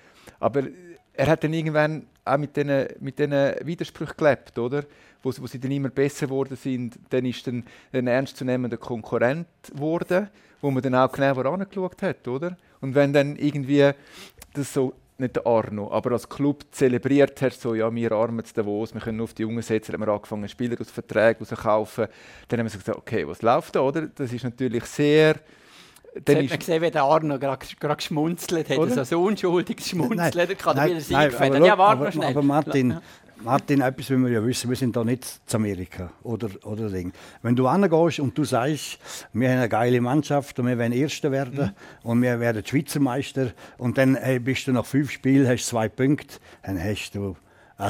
Aber er hat dann irgendwann auch mit diesen mit diesen Widersprüchen gelebt, oder? Wo, sie- wo sie dann immer besser geworden sind, dann ist dann ein ernstzunehmender Konkurrent geworden, wo man dann auch genauer angeschaut hat, oder? Und wenn dann irgendwie das so nicht der Arno, aber als Club zelebriert hast, so, ja, wir armen zu Davos, wir können nur auf die Jungen setzen, dann haben wir angefangen, Spieler aus Verträgen rauskaufen. Dann haben wir so gesagt, okay, was läuft da, oder? Das ist natürlich sehr... Dann hat man gesehen, wie der Arno gerade geschmunzelt hat, Oder? also so unschuldiges Schmunzeln. Da kann er wieder nein, sein. aber, Ja, warte aber, mal schnell. aber Martin. Martin, etwas müssen wir ja wissen, wir sind da nicht zu Amerika oder, oder Ding. Wenn du angehst und du sagst, wir haben eine geile Mannschaft und wir werden Erster werden Mhm. und wir werden Schweizer Meister und dann hey, bist du nach fünf Spielen, hast zwei Punkte, dann hast du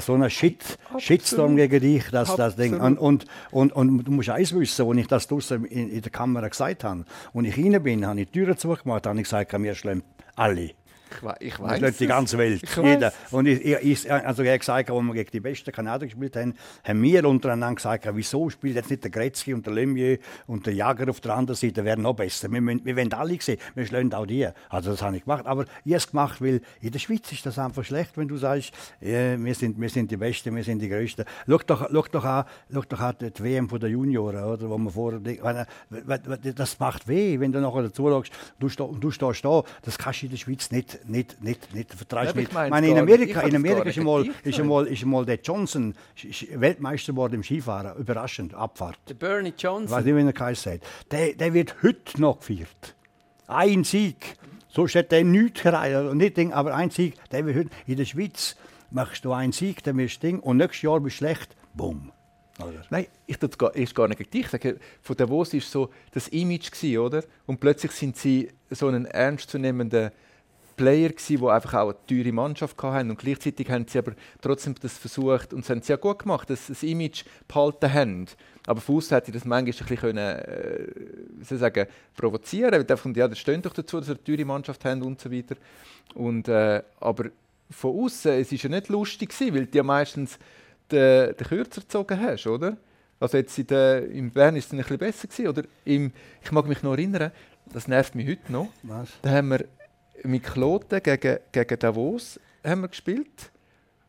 so einen Shit, Shitstorm gegen dich, das, das Ding. Und, und, und, und du musst eins wissen, als ich das draussen in, in der Kamera gesagt habe, und ich rein bin, habe ich die Türen zugemacht, habe ich gesagt, wir schlagen alle. Ich, wei- ich weiß läuft die ganze Welt. Ich Jeder. Und ich, ich, also ich habe gesagt, als wir gegen die besten Kanadier gespielt haben, haben wir untereinander gesagt, wieso spielt jetzt nicht der Gretzky und der Lemieux und der Jager auf der anderen Seite, wären noch besser. Wir, müssen- wir wollen alle sehen, wir schlagen auch die. Also das habe ich gemacht. Aber ich habe es gemacht, weil in der Schweiz ist das einfach schlecht, wenn du sagst, äh, wir, sind, wir sind die Besten, wir sind die Größten. Schau doch, schau doch an, schau doch an die WM von der Junioren, oder, wo man vorher, das macht weh, wenn du nachher dazu schaust, du stehst da, das kannst du in der Schweiz nicht, nicht, nicht, nicht vertraust Ja, aber ich meine, in. Ich Amerika, in Amerika ist einmal, ist einmal, ist einmal der Johnson Weltmeister geworden im Skifahren, überraschend, Abfahrt. Der Bernie Ich Johnson. weiß nicht, wie er geheißen hat. Der, der wird heute noch gefeiert. Ein Sieg. So steht der nichts. Nicht Ding, aber ein Sieg. Der wird heute. In der Schweiz machst du einen Sieg, dann wirst du Ding. Und nächstes Jahr bist du schlecht. Bumm. Oder? Nein, ich tue gar, ist gar nicht gegen dich. Ich sage, von Davos war so das Image, gewesen, oder? Und plötzlich sind sie so einen ernstzunehmenden Player gewesen, die einfach auch eine teure Mannschaft hatten. Und gleichzeitig haben sie aber trotzdem das versucht und das haben sie ja gut gemacht, dass sie das Image behalten haben. Aber von außen hätte ich das manchmal ein bisschen können, äh, sagen, provozieren weil einfach, ja, das steht doch dazu, dass sie eine teure Mannschaft haben und so weiter. Und, äh, aber von außen, es war ja nicht lustig, gewesen, weil du ja meistens den, den Kürzer gezogen hast, oder? Also jetzt in der, in Bern ist es ein bisschen besser gewesen, oder? Im, ich mag mich noch erinnern, das nervt mich heute noch. Was? Da haben wir mit Kloten gegen, gegen Davos haben wir gespielt.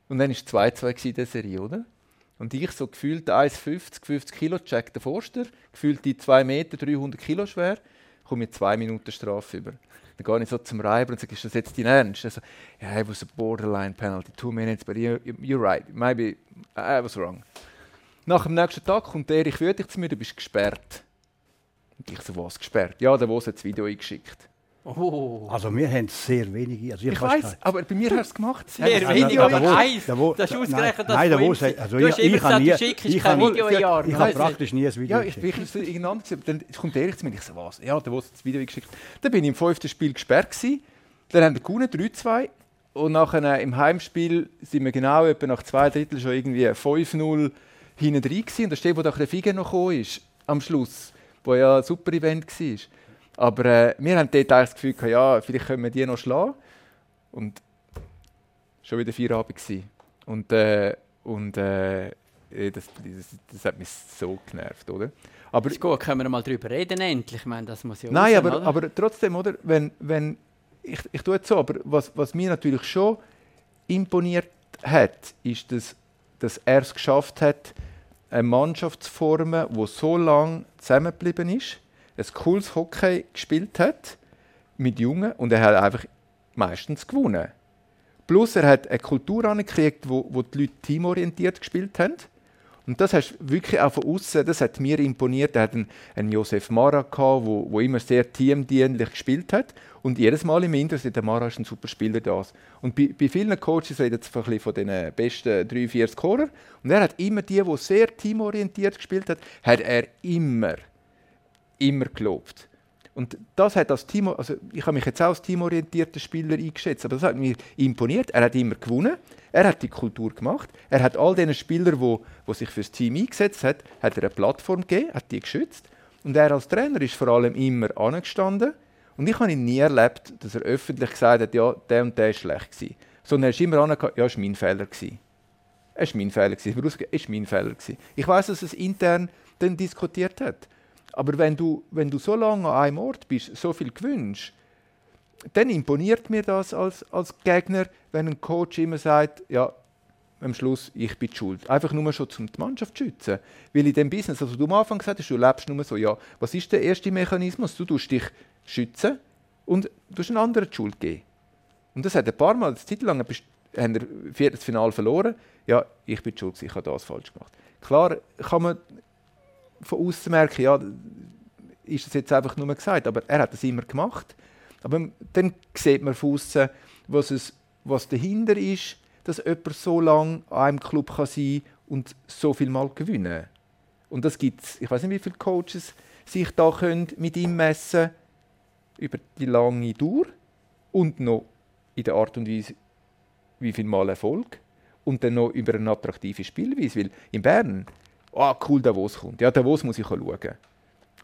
Und dann war es 2-2 gewesen in der Serie, oder? Und ich so gefühlt 1,50, 50 Kilo, Jack der Forster, gefühlt die 2 Meter, 300 Kilo schwer, komme mit zwei Minuten Strafe über. Dann gehe ich so zum Reiber und sage, ist das jetzt dein Ernst? Also, yeah, it was a borderline penalty, two minutes, but you, you're right, maybe I was wrong. Nach dem nächsten Tag kommt der Erich Wüttig zu mir, du bist gesperrt. Und ich so, was gesperrt? Ja, der Wos hat das Video eingeschickt. Oh, Also wir haben sehr wenige. Also Ich weiß, aber bei mir hast du es gemacht. sehr Also, wenig, da- aber da wo- eins. da Das ist da- ausgerechnet nein, das nein, da ihm. sei- also Du ich- hast immer ich habe gesagt, nie- du schickst ich kein habe- Video in Jahr. Ich habe praktisch nie ein Video Ja, ich bin geschickt. so gewesen. Dann kommt der Erich zu mir und ich so, was? Ja, der hat das Video eingeschickt. Dann bin ich im fünften Spiel gesperrt gewesen. Dann haben wir gewonnen, 3-2. Und nachher äh, im Heimspiel sind wir genau etwa nach zwei Drittel schon irgendwie 5-0 hinten drin gewesen. Und da steht, wo der Fiege noch gekommen ist, am Schluss, wo ja ein super Event war. Aber äh, wir haben dort eigentlich das Gefühl, gehabt, ja, vielleicht können wir die noch schlagen. Und schon wieder vier Abend gewesen. Und, äh, und äh, das, das, das hat mich so genervt, oder? Aber, ist gut, können wir mal darüber reden endlich. Ich meine, das muss ja Nein, aber, aber trotzdem, oder? Wenn, wenn, ich, ich tue es so, aber was, was mir natürlich schon imponiert hat, ist, dass, dass er es geschafft hat, eine Mannschaft zu formen, die so lange zusammengeblieben ist, ein cooles Hockey gespielt hat mit Jungen und er hat einfach meistens gewonnen. Plus er hat eine Kultur angekriegt, wo, wo die Leute teamorientiert gespielt haben. Und das hast wirklich auch von außen, das hat mir imponiert. Er hat einen, einen Josef Mara gehabt, wo, wo immer sehr teamdienlich gespielt hat. Und jedes Mal im Inter sagt der Mara ist ein super Spieler das. Und bei, bei vielen Coaches ein bisschen von den besten drei, vier Scorer. Und er hat immer die, die sehr teamorientiert gespielt hat, hat er immer, immer gelobt. Und das hat als Team, also ich habe mich jetzt auch als teamorientierter Spieler eingeschätzt, aber das hat mir imponiert. Er hat immer gewonnen, er hat die Kultur gemacht, er hat all diesen Spielern, wo, wo sich fürs Team eingesetzt hat, hat er eine Plattform gegeben, hat die geschützt. Und er als Trainer ist vor allem immer angestanden. Und ich habe ihn nie erlebt, dass er öffentlich gesagt hat, ja, der und der ist schlecht gewesen. Sondern er ist immer angestanden, ja, es war mein Fehler. Es war mein Fehler. Es war mein Fehler. Ich weiß, dass es intern dann diskutiert hat. Aber wenn du, wenn du so lange an einem Ort bist, so viel gewünscht, dann imponiert mir das als, als Gegner, wenn ein Coach immer sagt, ja, am Schluss, ich bin schuld. Einfach nur schon, um die Mannschaft zu schützen. Weil in dem Business, also du am Anfang gesagt hast, du lebst nur so, ja, was ist der erste Mechanismus? Du tust dich schützen und du hast einen anderen die Schuld geben. Und das hat ein paar Mal, eine Zeit lang, haben wir das Finale verloren. Ja, ich bin schuld, ich habe das falsch gemacht. Klar kann man von außen merken, ja, ist das jetzt einfach nur gesagt, aber er hat das immer gemacht. Aber dann sieht man von außen, was, es, was dahinter ist, dass jemand so lange an einem Club kann sein und so viel mal gewinnen. Und das gibt es, ich weiß nicht, wie viele Coaches sich da können mit ihm messen über die lange Dauer und noch in der Art und Weise, wie viel Mal Erfolg und dann noch über eine attraktive Spielweise, weil in Bern ah, cool, Davos kommt. Ja, Davos muss ich schauen.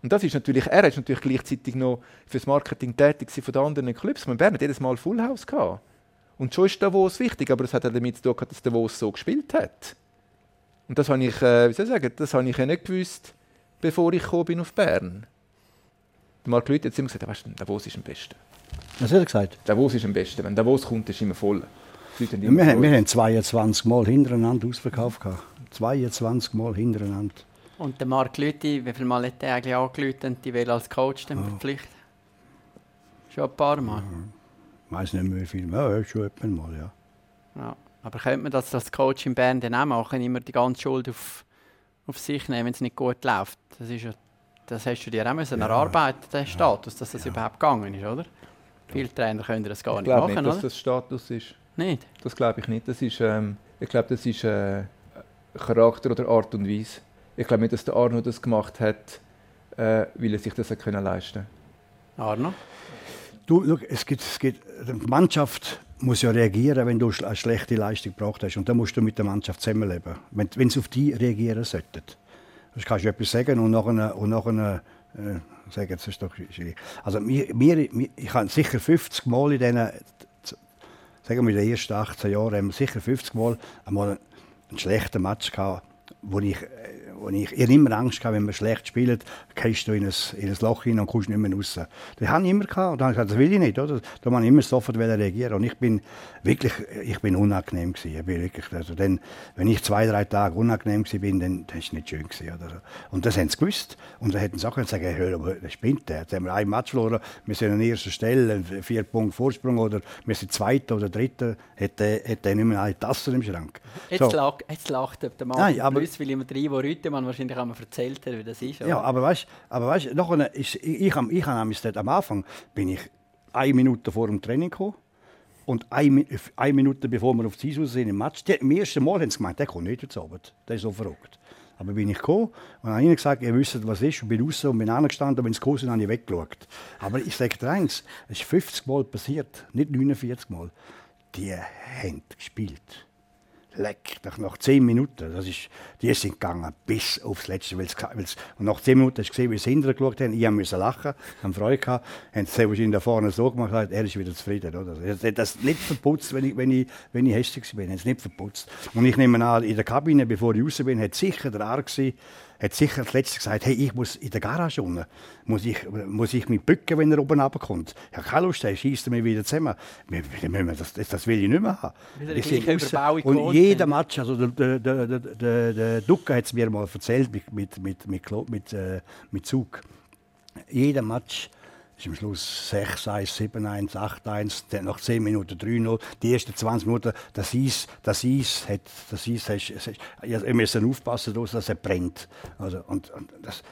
Und das ist natürlich, er ist natürlich gleichzeitig noch fürs Marketing tätig von den anderen Clubs. Man Bern hat jedes Mal Full House gehabt. Und schon ist Davos wichtig, aber es hat auch damit zu tun, dass Davos so gespielt hat. Und das habe ich, äh, wie soll ich sagen, das habe ich ja nicht gewusst, bevor ich bin auf Bern. Der Marc Lüth hat immer gesagt, weißt du, Davos ist am besten. Was hat er gesagt? Davos ist am besten. Wenn Davos kommt, ist immer voll. Ja, wir, haben, wir haben 22 Mal hintereinander ausverkauft. Gehabt. 22 Mal hintereinander. Und der Marc Lüthi, wie viele Mal hat er eigentlich angelüht und die will als Coach dann Ja. verpflichten? Schon ein paar Mal. Ich weiß nicht mehr wie viel. Ja, schon etwa mal, ja. Ja. Aber könnte man das als Coach in Bern dann auch machen, immer die ganze Schuld auf, auf sich nehmen, wenn es nicht gut läuft? Das, ist ja, das hast du dir auch müssen erarbeiten, den Status, dass das überhaupt gegangen ist, oder? Viele Trainer können das gar Ich nicht glaube machen, nicht, dass oder? das Status ist. Nicht? Das glaube ich nicht. Das ist, ähm, ich glaube, das ist äh, Charakter oder Art und Weise. Ich glaube nicht, dass der Arno das gemacht hat, äh, weil er sich das hat können leisten Arno? Du, schau, es gibt, es gibt, die Mannschaft muss ja reagieren, wenn du eine schlechte Leistung gebracht hast. Und dann musst du mit der Mannschaft zusammenleben. Wenn, wenn sie auf die reagieren sollten. Das kannst du etwas sagen und nachher, und nachher äh, sagen, das ist doch schwierig. Also mir, mir, ich habe sicher 50 Mal in diesen, sagen wir in den ersten 18 Jahren, sicher 50 Mal einmal einen schlechten Match gehabt, wo ich, wo ich, ich habe immer Angst gehabt, wenn man schlecht spielt, gehst du in ein, in ein Loch hinein und kommst nicht mehr raus. Das habe ich immer gehabt. Und dann habe ich gesagt, das will ich nicht. Oder? Da muss ich immer sofort reagieren. Und ich bin wirklich, ich bin unangenehm gewesen. Ich bin wirklich, also dann, wenn ich zwei, drei Tage unangenehm gewesen bin, dann, dann ist es nicht schön gewesen. Oder? Und das haben sie gewusst. Und dann hätten sie auch können sagen, hör, aber das spinnt der. Jetzt haben wir ein Match verloren, wir sind an erster Stelle, vier Punkte Vorsprung oder wir sind Zweiter oder Dritter, hätte, hätte er nicht mehr eine Tasse im Schrank. Jetzt, So. lach, jetzt lacht der Martin Nein, aber- Plus, weil immer drei, wo Rütemann wahrscheinlich einmal erzählt hat, wie das ist. Ja, aber weißt, aber weißt, ich, ich, am- ich, habe am Anfang bin ich eine Minute vor dem Training gekommen und eine, eine Minute bevor wir auf die Eis sind im Match. Die, Im ersten Mal haben sie gemeint, der kommt nicht heute Abend, der ist so verrückt. Aber bin ich gekommen und habe ihnen gesagt, ihr wisst, was ist, und bin raus und bin angestanden und wenn sie gekommen sind, habe ich weggeschaut. Aber ich sage dir eins, es ist 50 Mal passiert, nicht 49 Mal. Die haben gespielt. Leck, nach, zehn Minuten, das ist, die sind gegangen bis aufs Letzte. Weil's, weil's, und nach zehn Minuten hast du gesehen, wie sie hinterher geschaut haben. Ich musste lachen, haben Freude gehabt. Haben sie wahrscheinlich da vorne so gemacht, gesagt, er ist wieder zufrieden. Oder? Er hat das nicht verputzt, wenn ich, wenn ich, wenn ich hässlich hat es nicht verputzt. Und ich nehme an, in der Kabine, bevor ich raus bin, hat sicher der Arg gewesen, hat sicher als letztes gesagt, hey, ich muss in der Garage unten, muss ich, muss ich mich bücken, wenn er oben runterkommt. Ich habe keine Lust, er schießt mir wieder zusammen. Wir- wir- Das, das, will ich nicht mehr haben. Ich Und jeder. Match, also der, der, der, der, der Ducke hat es mir mal erzählt mit, mit, mit, mit, mit, äh, mit Zug. Jeder Match ist am Schluss 6, 1, 7, 1, 8, 1, dann nach 10 Minuten 3, 0. Die ersten 20 Minuten, das Eis, das Eis hat, das Eis, hast, hast, ihr müsst aufpassen, dass es brennt. Also, und, und das,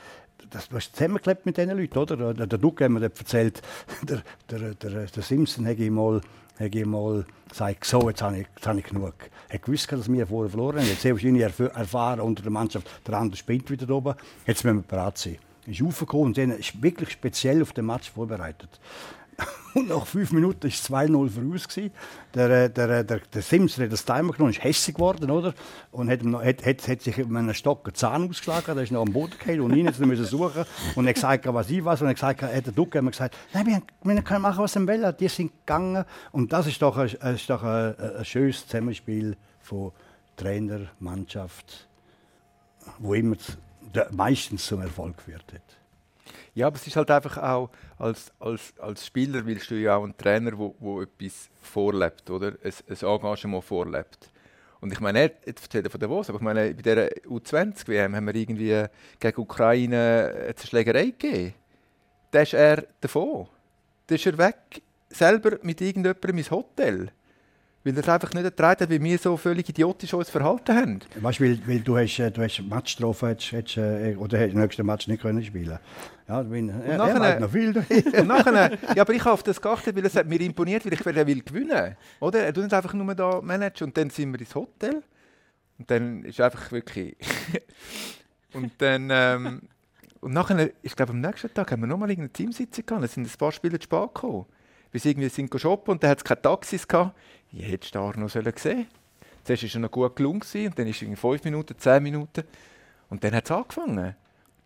das, du hast zusammengeklebt mit diesen Leuten, oder? Der, der Duke hat mir erzählt, der, der, der, der Simpson hat ihm mal, hat ihm mal gesagt, so, jetzt habe ich, jetzt habe ich genug. Er gewusst, dass wir vorher verloren haben. Jetzt sehr wahrscheinlich erf- erfahren unter der Mannschaft, der andere spinnt wieder oben. Jetzt müssen wir bereit sein. Er ist aufgekommen und dann wirklich speziell auf den Match vorbereitet. Und nach fünf Minuten war es 2-0 voraus. gewesen. Der, äh, der, äh, der, der Simpson hat das Timer genommen, ist hässlich geworden, oder? Und hat, hat, hat, hat sich mit einem Stock einen Zahn ausgeschlagen, der ist noch am Boden gefallen und ihn müssen suchen. Und er hat gesagt, was ich was. Und er hat gesagt, hat der Duck hat mir gesagt, nein, wir, wir können machen, was wir wollen. Die sind gegangen. Und das ist doch ein, ist doch ein, ein schönes Zusammenspiel von Trainer, Mannschaft, wo immer meistens zum Erfolg hat. Ja, aber es ist halt einfach auch, als, als, als Spieler willst du ja auch einen Trainer, wo, wo etwas vorlebt, oder? Ein, ein Engagement vorlebt. Und ich meine, jetzt erzählt er von Davos, aber ich meine, bei dieser U20-WM haben wir irgendwie gegen Ukraine eine Schlägerei gegeben. Da ist er davon. Da ist er weg, selber mit irgendjemandem ins Hotel. Weil er es einfach nicht ertragen hat, wie wir so völlig idiotisch uns verhalten haben. Weißt du, weil, weil du hast, äh, du hast Matchstrafe hättest, hättest, äh, oder hättest den nächsten Match nicht können spielen. Ja, bin, er, er nachher- weiß noch viel. Und nachher, ja, aber ich habe auf das geachtet, weil es hat mir imponiert, weil ich will, er will gewinnen. Oder? Er tut nicht einfach nur da managen und dann sind wir ins Hotel. Und dann ist einfach wirklich. und dann. Ähm, und nachher, ich glaube, am nächsten Tag haben wir nochmal eine Teamsitzung gehabt. Es sind ein paar Spieler zu spät gekommen. Wir sind irgendwie sind shoppen und dann hat es keine Taxis gehabt. Ich hätte Arno sollen sehen Zuerst war er noch gut gelungen und dann ist es irgendwie fünf Minuten, zehn Minuten. Und dann hat es angefangen. Dann hat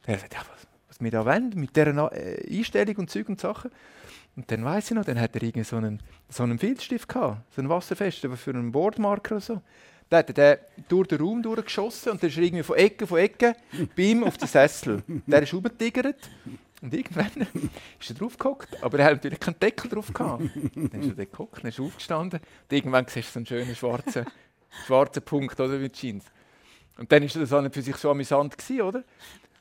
er gesagt, ja, was, was wir da wollen, mit dieser äh, Einstellung und Zeug und Sachen. Und dann weiß ich noch, dann hat er irgendwie so einen, so einen Filzstift gehabt, so einen wasserfesten für einen Boardmarker oder so. Dann hat er durch den Raum durchgeschossen und dann ist er irgendwie von Ecke von Ecke bei auf den Sessel. Der ist rumgetigert und irgendwann ist er draufgehockt, aber er hat natürlich keinen Deckel drauf gehabt. Dann ist er dort gehockt, dann ist er aufgestanden und irgendwann siehst du so einen schönen schwarzen, schwarzen Punkt oder, mit Jeans. Und dann war das an und für sich so amüsant, gewesen, oder?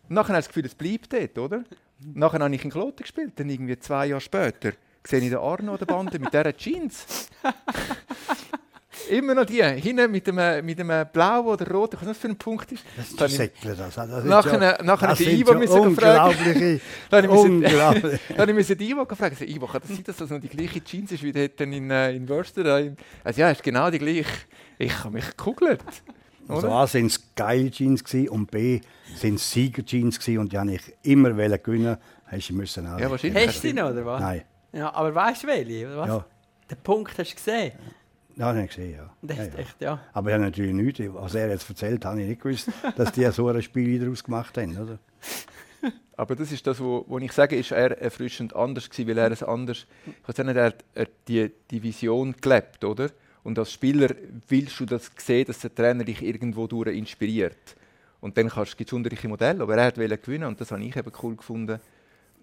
Und nachher habe ich das Gefühl, es bleibt dort, oder? Und nachher habe ich in Kloten gespielt, dann irgendwie zwei Jahre später sehe ich den Arno an der Bande mit dieser Jeans. Immer noch die, hinten mit einem, mit einem blauen oder roten, ich weiß nicht, was für ein Punkt ist. Das ist Säckle, das. das Nachher, nachher das die Ivo müssen fragen. unglaubliche, Dann habe ich müssen- unglaublich. dann müssen die Ivo fragen. Ivo, kann das sein, dass das noch die gleiche Jeans ist wie dort in, äh, in in- Also ja, ist genau die gleiche. Ich habe mich gekugelt. Also? A sind es geile Jeans und B sind es Sieger-Jeans gewesen, und die habe ich immer wollen gewinnen. Hast du müssen auch. Ja, wahrscheinlich. Hast du sie noch, oder was? Nein, Ja, aber weißt du welche, oder was? ja, Den Punkt hast du gesehen. ja, habe ich gesehen, ja. Und echt, ja, ja. echt, ja. Aber ich habe natürlich nichts, was er jetzt erzählt, habe ich nicht gewusst, dass die so ein Spiel daraus gemacht haben. Oder? Aber das ist das, wo, wo ich sage, ist er erfrischend anders gewesen, weil er es anders, ich weiß nicht, er hat hat die, die Vision gelebt, oder? Und als Spieler willst du das sehen, dass der Trainer dich irgendwo durch inspiriert. Und dann kannst- gibt es unterschiedliche Modelle, aber er hat wollte gewinnen und das habe ich eben cool gefunden.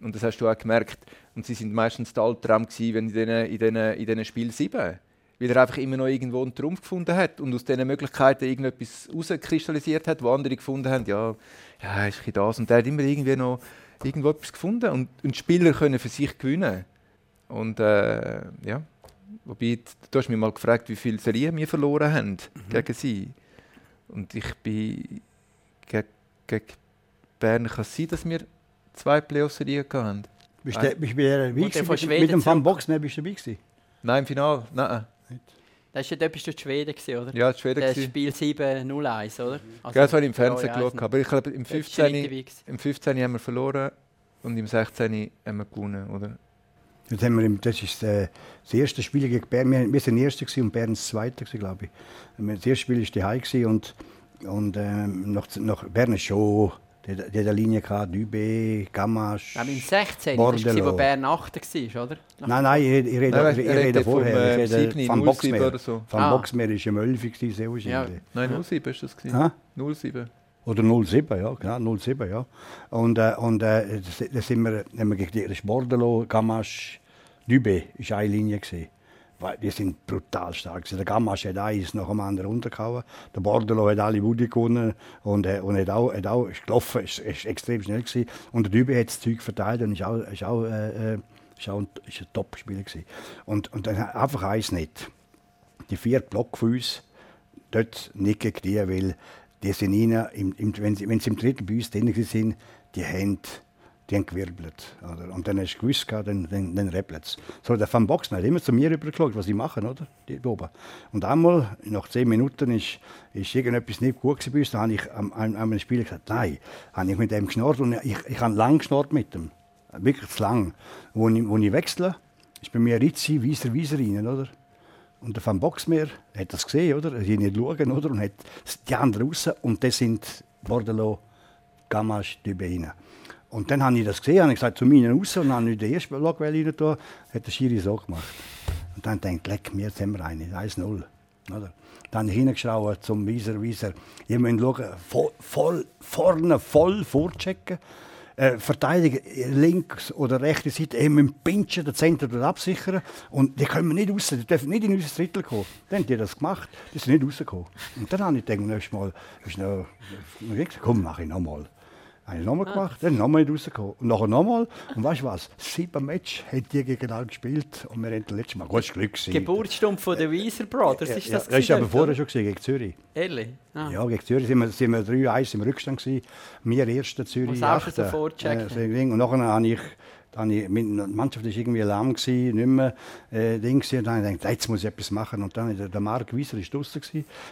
Und das hast du auch gemerkt. Und sie sind meistens der Albtraum gewesen, wenn in diesen, in diesen, in Spiel 7. Weil er einfach immer noch irgendwo einen Trumpf gefunden hat und aus diesen Möglichkeiten irgendetwas rauskristallisiert hat, wo andere gefunden haben, ja, ja, ist ein das. Und der hat immer irgendwie noch irgendwo etwas gefunden. Und, und Spieler können für sich gewinnen. Und äh, ja, wobei, du hast mich mal gefragt, wie viele Serien wir verloren haben gegen sie. Und ich bin gegen, gegen Bern, kann es sein, dass wir zwei Playoff-Serien hatten? Bist du bist du Mit- Mit dem Van. Boxen bist du dabei gewesen? Nein, im Finale, nein. Das war ja etwas durch die Schweden, gewesen, oder? Ja, das war Schweden. Das. Spiel 7-0-1, oder? Also, Ja, das habe ich im Fernsehen ja, geschaut. Aber ich glaube, im das ist schon 15, nicht dabei gewesen. im 15 haben wir verloren und im 16 haben wir gewonnen, oder? Jetzt haben wir, im- das ist äh, das erste Spiel gegen Bern. Wir, wir sind Erste gewesen und Bern das Zweite, gewesen, glaube ich. Das erste Spiel war daheim und, und ähm, nach, nach Bern ist schon hat eine Linie gehabt, Dübe, Gamasch. Ja, im 16, das war, Bordello. wo Bern 8 war, oder? Nach- Nein, nein, ich, rede- ich rede, Nein, ich, er rede vom, vorher. äh, Ich rede Signy von 07 Boxmeer. oder so. Von Ah. Boxmeer war im 11 gewesen, sehr wahrscheinlich. Nein, Ja. 07 ist das. Ha? 07. Oder 07, ja, genau, 07, ja. Und, äh, und äh, das sind wir, haben wir gegen Bordelot, Gamache, Dübe, ist eine Linie gewesen. Die sind brutal stark. Der Gamache hat eins nach dem anderen runtergehauen. Der Bordelot hat alle Wudi gewonnen und, äh, und hat auch, hat auch ist gelaufen, ist, ist extrem schnell gewesen. Und der Dübe hat das Zeug verteilt und ist auch, ist auch, äh, äh, ist auch ein, ein Top-Spieler. Und, und dann einfach eins nicht. Die vier Block für uns, dort nicht die, weil die sind rein, im, im, wenn, sie, wenn sie im dritten bei uns drin sind, die haben, die haben gewirbelt. Oder? Und dann hast du gewusst, dann, dann, dann rappelt es. So, der Van Boxen hat immer zu mir rübergeschaut, was ich mache, oder? Die oben. Und einmal, nach zehn Minuten, ist, ist irgendetwas nicht gut gewesen. Da habe ich am, am Spieler gesagt, nein, habe ich mit dem geschnurrt und ich, ich habe lang geschnurrt mit dem. Wirklich zu lang. Wo ich, wo ich wechsle, ist bei mir Rizzi, Wieser, Wieser rein, oder? Und der Van Boxmeer hat das gesehen, oder? Er hat nicht schauen, oder? Und hat die anderen raus. Und das sind Bordelot, Gamache, Dübe rein. Und dann habe ich das gesehen, habe ich gesagt, zu meinen raus. Und habe ich den ersten Block rein tun, hat der Schiri so gemacht. Und dann denkt leck mir, jetzt haben wir einen, 1-0. Oder? Dann hingeschraubt zum Wieser, Wieser. Ihr müsst schauen, voll, voll, vorne voll vorchecken. Äh, Verteidiger äh, links oder rechte Seite mit dem Pinchen, den Zentrum dort absichern. Und die können wir nicht raus, die dürfen nicht in unser Drittel kommen. Dann haben die das gemacht, die sind nicht rausgekommen. Und dann habe ich gedacht, nächstes Mal, ist noch, ich komm, mache ich nochmal. Habe ich nochmal gemacht, dann nochmal nicht rausgekommen. Und nachher nochmal. Und weißt du was? Sieben Match hat die gegeneinander gespielt und wir haben das letzte Mal gutes Glück gewesen. Geburtsstunde von den Wieser Brothers, ist ja, das das ist aber vorher schon gesehen, gegen Zürich. Ehrlich? Ah. Ja, gegen Zürich sind wir, sind wir 3-1 im Rückstand gewesen. Wir erster Zürich Muss auch schon so vorchecken. Und nachher habe ich, dann ich, meine Mannschaft war irgendwie lahm gewesen, nicht mehr äh, Ding. Und dann habe ich gedacht, jetzt muss ich etwas machen. Und dann der, Marc Wieser ist draußen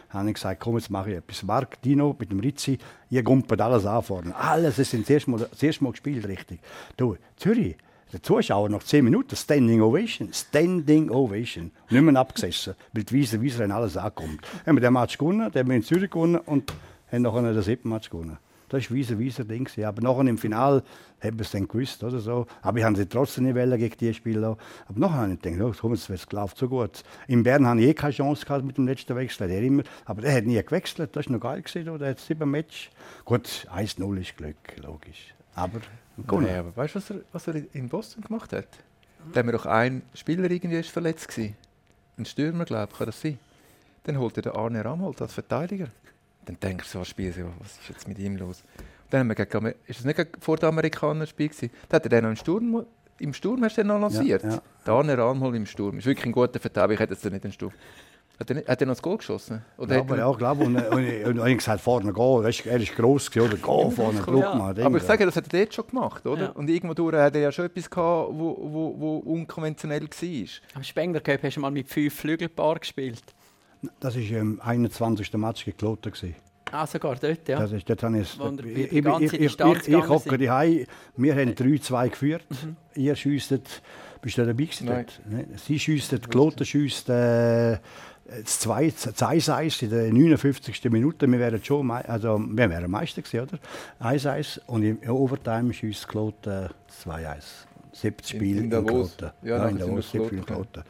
habe ich gesagt, komm, jetzt mache ich etwas. Marc, Dino mit dem Rizzi, ihr gumpert alles an vorne. Alles, das sind das erste Mal, das Mal gespielt, richtig. Du, Zürich. Der Zuschauer nach 10 Minuten, Standing Ovation. Standing Ovation. Nicht mehr abgesessen, weil die Wieser, Wieser haben alles angekommen. Haben wir den Match gewonnen, dann haben wir in Zürich gewonnen und haben nachher den siebten Match gewonnen. Das war Wieser, Wieser Ding. Aber nachher im Finale haben wir es dann gewusst. Oder so. Aber ich habe sie trotzdem nicht wollen gegen die Spieler. Aber nachher habe ich gedacht, oh, komm, es läuft so gut. In Bern habe ich eh keine Chance gehabt mit dem letzten Wechsel. Der immer, aber der hat nie gewechselt. Das war noch geil. Gewesen, der hat sieben Match. Gut, 1-0 ist Glück, logisch. Aber gewonnen. Nee, aber weißt du, was er, was er in Boston gemacht hat? Da haben wir doch einen Spieler irgendwie ist verletzt gewesen. Ein Stürmer, glaube ich, kann das sein. Dann holt er den Arne Ramholt als Verteidiger. Dann denkst du so so, was ist jetzt mit ihm los? Dann haben wir gegen, Amer- ist das nicht vor den Amerikanern Spiel gewesen? Da hat er den noch im Sturm, im Sturm hast du den noch lanciert. Ja, ja. Der Arne Ramholt im Sturm. Ist wirklich ein guter Verteidiger, ich hätte jetzt nicht den Sturm. Hat er, nicht, hat er noch das Goal geschossen? Oder Ja, er, ja, glaube und, und, und, und ich habe gesagt, vorne gehen. Weißt, er ist gross, oder? Geh vorne, Druck Ja. machen. aber ich sage, das hat er dort schon gemacht, oder? Ja. Und irgendwo durch hat er ja schon etwas gehabt, wo, wo, wo unkonventionell war. Am Spengler Cup hast du mal mit fünf Flügelpaar gespielt. Das war im 21. Match gegen Kloten. gewesen. Ah, sogar dort, ja. Das ist, dort habe ich, ich, die ich, ich, ich, ich, ich gegangen hocke sind. Mhm. daheim. Wir haben 3-2 geführt. Ihr schiesst, bist du dabei gewesen Nein. dort? Ne? Sie schiessen, die Kloten schiessen äh, das 2 das 1-1 in der 59. Minute. Wir wären schon, also wir wären Meister gewesen, oder? 1-1 und im Overtime schießt Kloten 2-1. 70 In- Spiele in in Davos. Kloten. Ja, Ja, in Davos, 70 Spiele in Kloten, Kloten.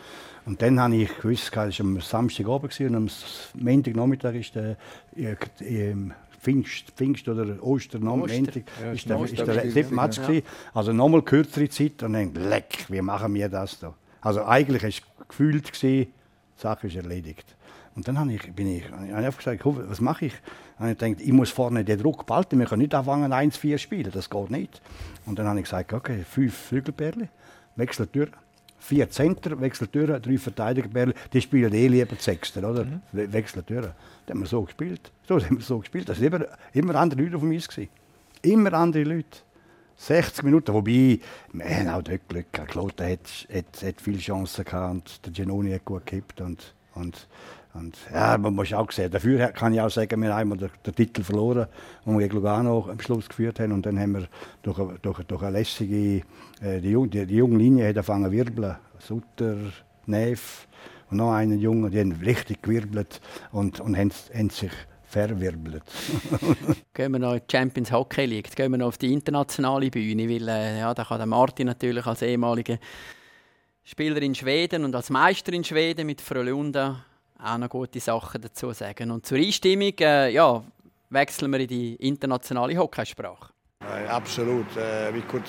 Und dann habe ich gewusst, es war am Samstagabend gewesen und am Montagnachmittag ist der äh, Pfingst, Pfingst oder Osternabend, Oster. Montag, Ja, ist der, ist der siebte Match gewesen. Also nochmal kürzere Zeit und dann leck, wie machen wir das da? Also eigentlich war es gefühlt, gewesen, die Sache ist erledigt. Und dann habe ich, bin ich, habe ich einfach gesagt, was mache ich? Habe ich gedacht, ich muss vorne den Druck behalten, wir können nicht anfangen 1-4 spielen, das geht nicht. Und dann habe ich gesagt, okay, fünf Flügelperle, wechseln durch. Vier Center, wechseln durch, drei Verteidigerperle, die spielen eh lieber die Sechster, oder? We- Wechseln durch. Dann haben wir so gespielt. So haben wir so gespielt. Das waren immer, immer andere Leute auf dem Eis. gewesen. Immer andere Leute. 60 Minuten, wobei, wir haben auch dort Glück gehabt. Kloten hat, hat, hat viele Chancen gehabt und der Genoni hat gut gekippt und, und, und ja, man muss auch sehen, dafür kann ich auch sagen, wir haben den, den Titel verloren, wo wir gegen Lugano am Schluss geführt haben. Und dann haben wir durch, eine- durch, durch eine lässige, äh, die, die, die junge Linie hat angefangen zu wirbeln, Sutter, Neff und noch einen Jungen, die haben richtig gewirbelt und, und haben, haben sich verwirbelt. Gehen wir noch in die Champions Hockey League, gehen wir noch auf die internationale Bühne, weil äh, ja, da kann der Martin natürlich als ehemaliger Spieler in Schweden und als Meister in Schweden mit Frölunda auch noch gute Sachen dazu sagen. Und zur Einstimmung, äh, ja, wechseln wir in die internationale Hockeysprache. Uh, absolute. Uh, we could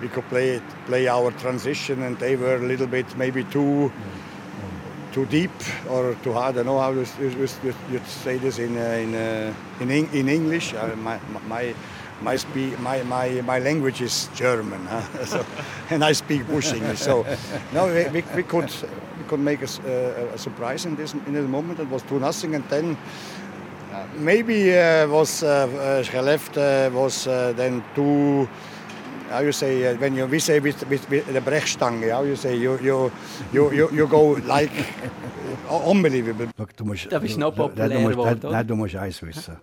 we could play play our transition, and they were a little bit maybe too too deep or too hard. I don't know how you, you, you say this in uh, in uh, in, in English. Uh, my my my, speak, my, my, my language is German, huh? so, and I speak Bush English. So no, we, we, we could we could make a, a, a, surprise in this in this moment. It was two nothing, and then maybe uh, was uh, uh, left uh, was uh, then too. How you say uh, when you we say with, with, with the Brechstange? How you say you you you you, you go like unbelievable. Look, du musst, da bist du noch populär geworden, nein, du musst eins wissen.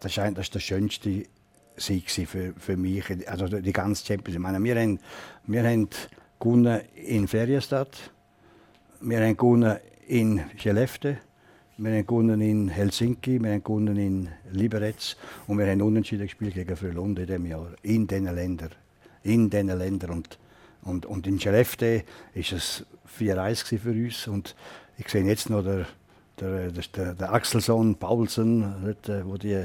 Das ist, das ist der schönste Sieg für, für mich. Also die ganze Champions. Meine, wir haben, wir haben in Ferienstadt, wir haben in Skellefteå, wir haben in Helsinki, wir haben in Liberec und wir haben unentschieden gespielt gegen Frölund in diesem Jahr. In diesen Ländern. In diesen Ländern. Und, und, und in Skellefteå war es 4-1 für uns. Und ich sehe jetzt noch der, der, der, der Axelson, Paulsen, wo die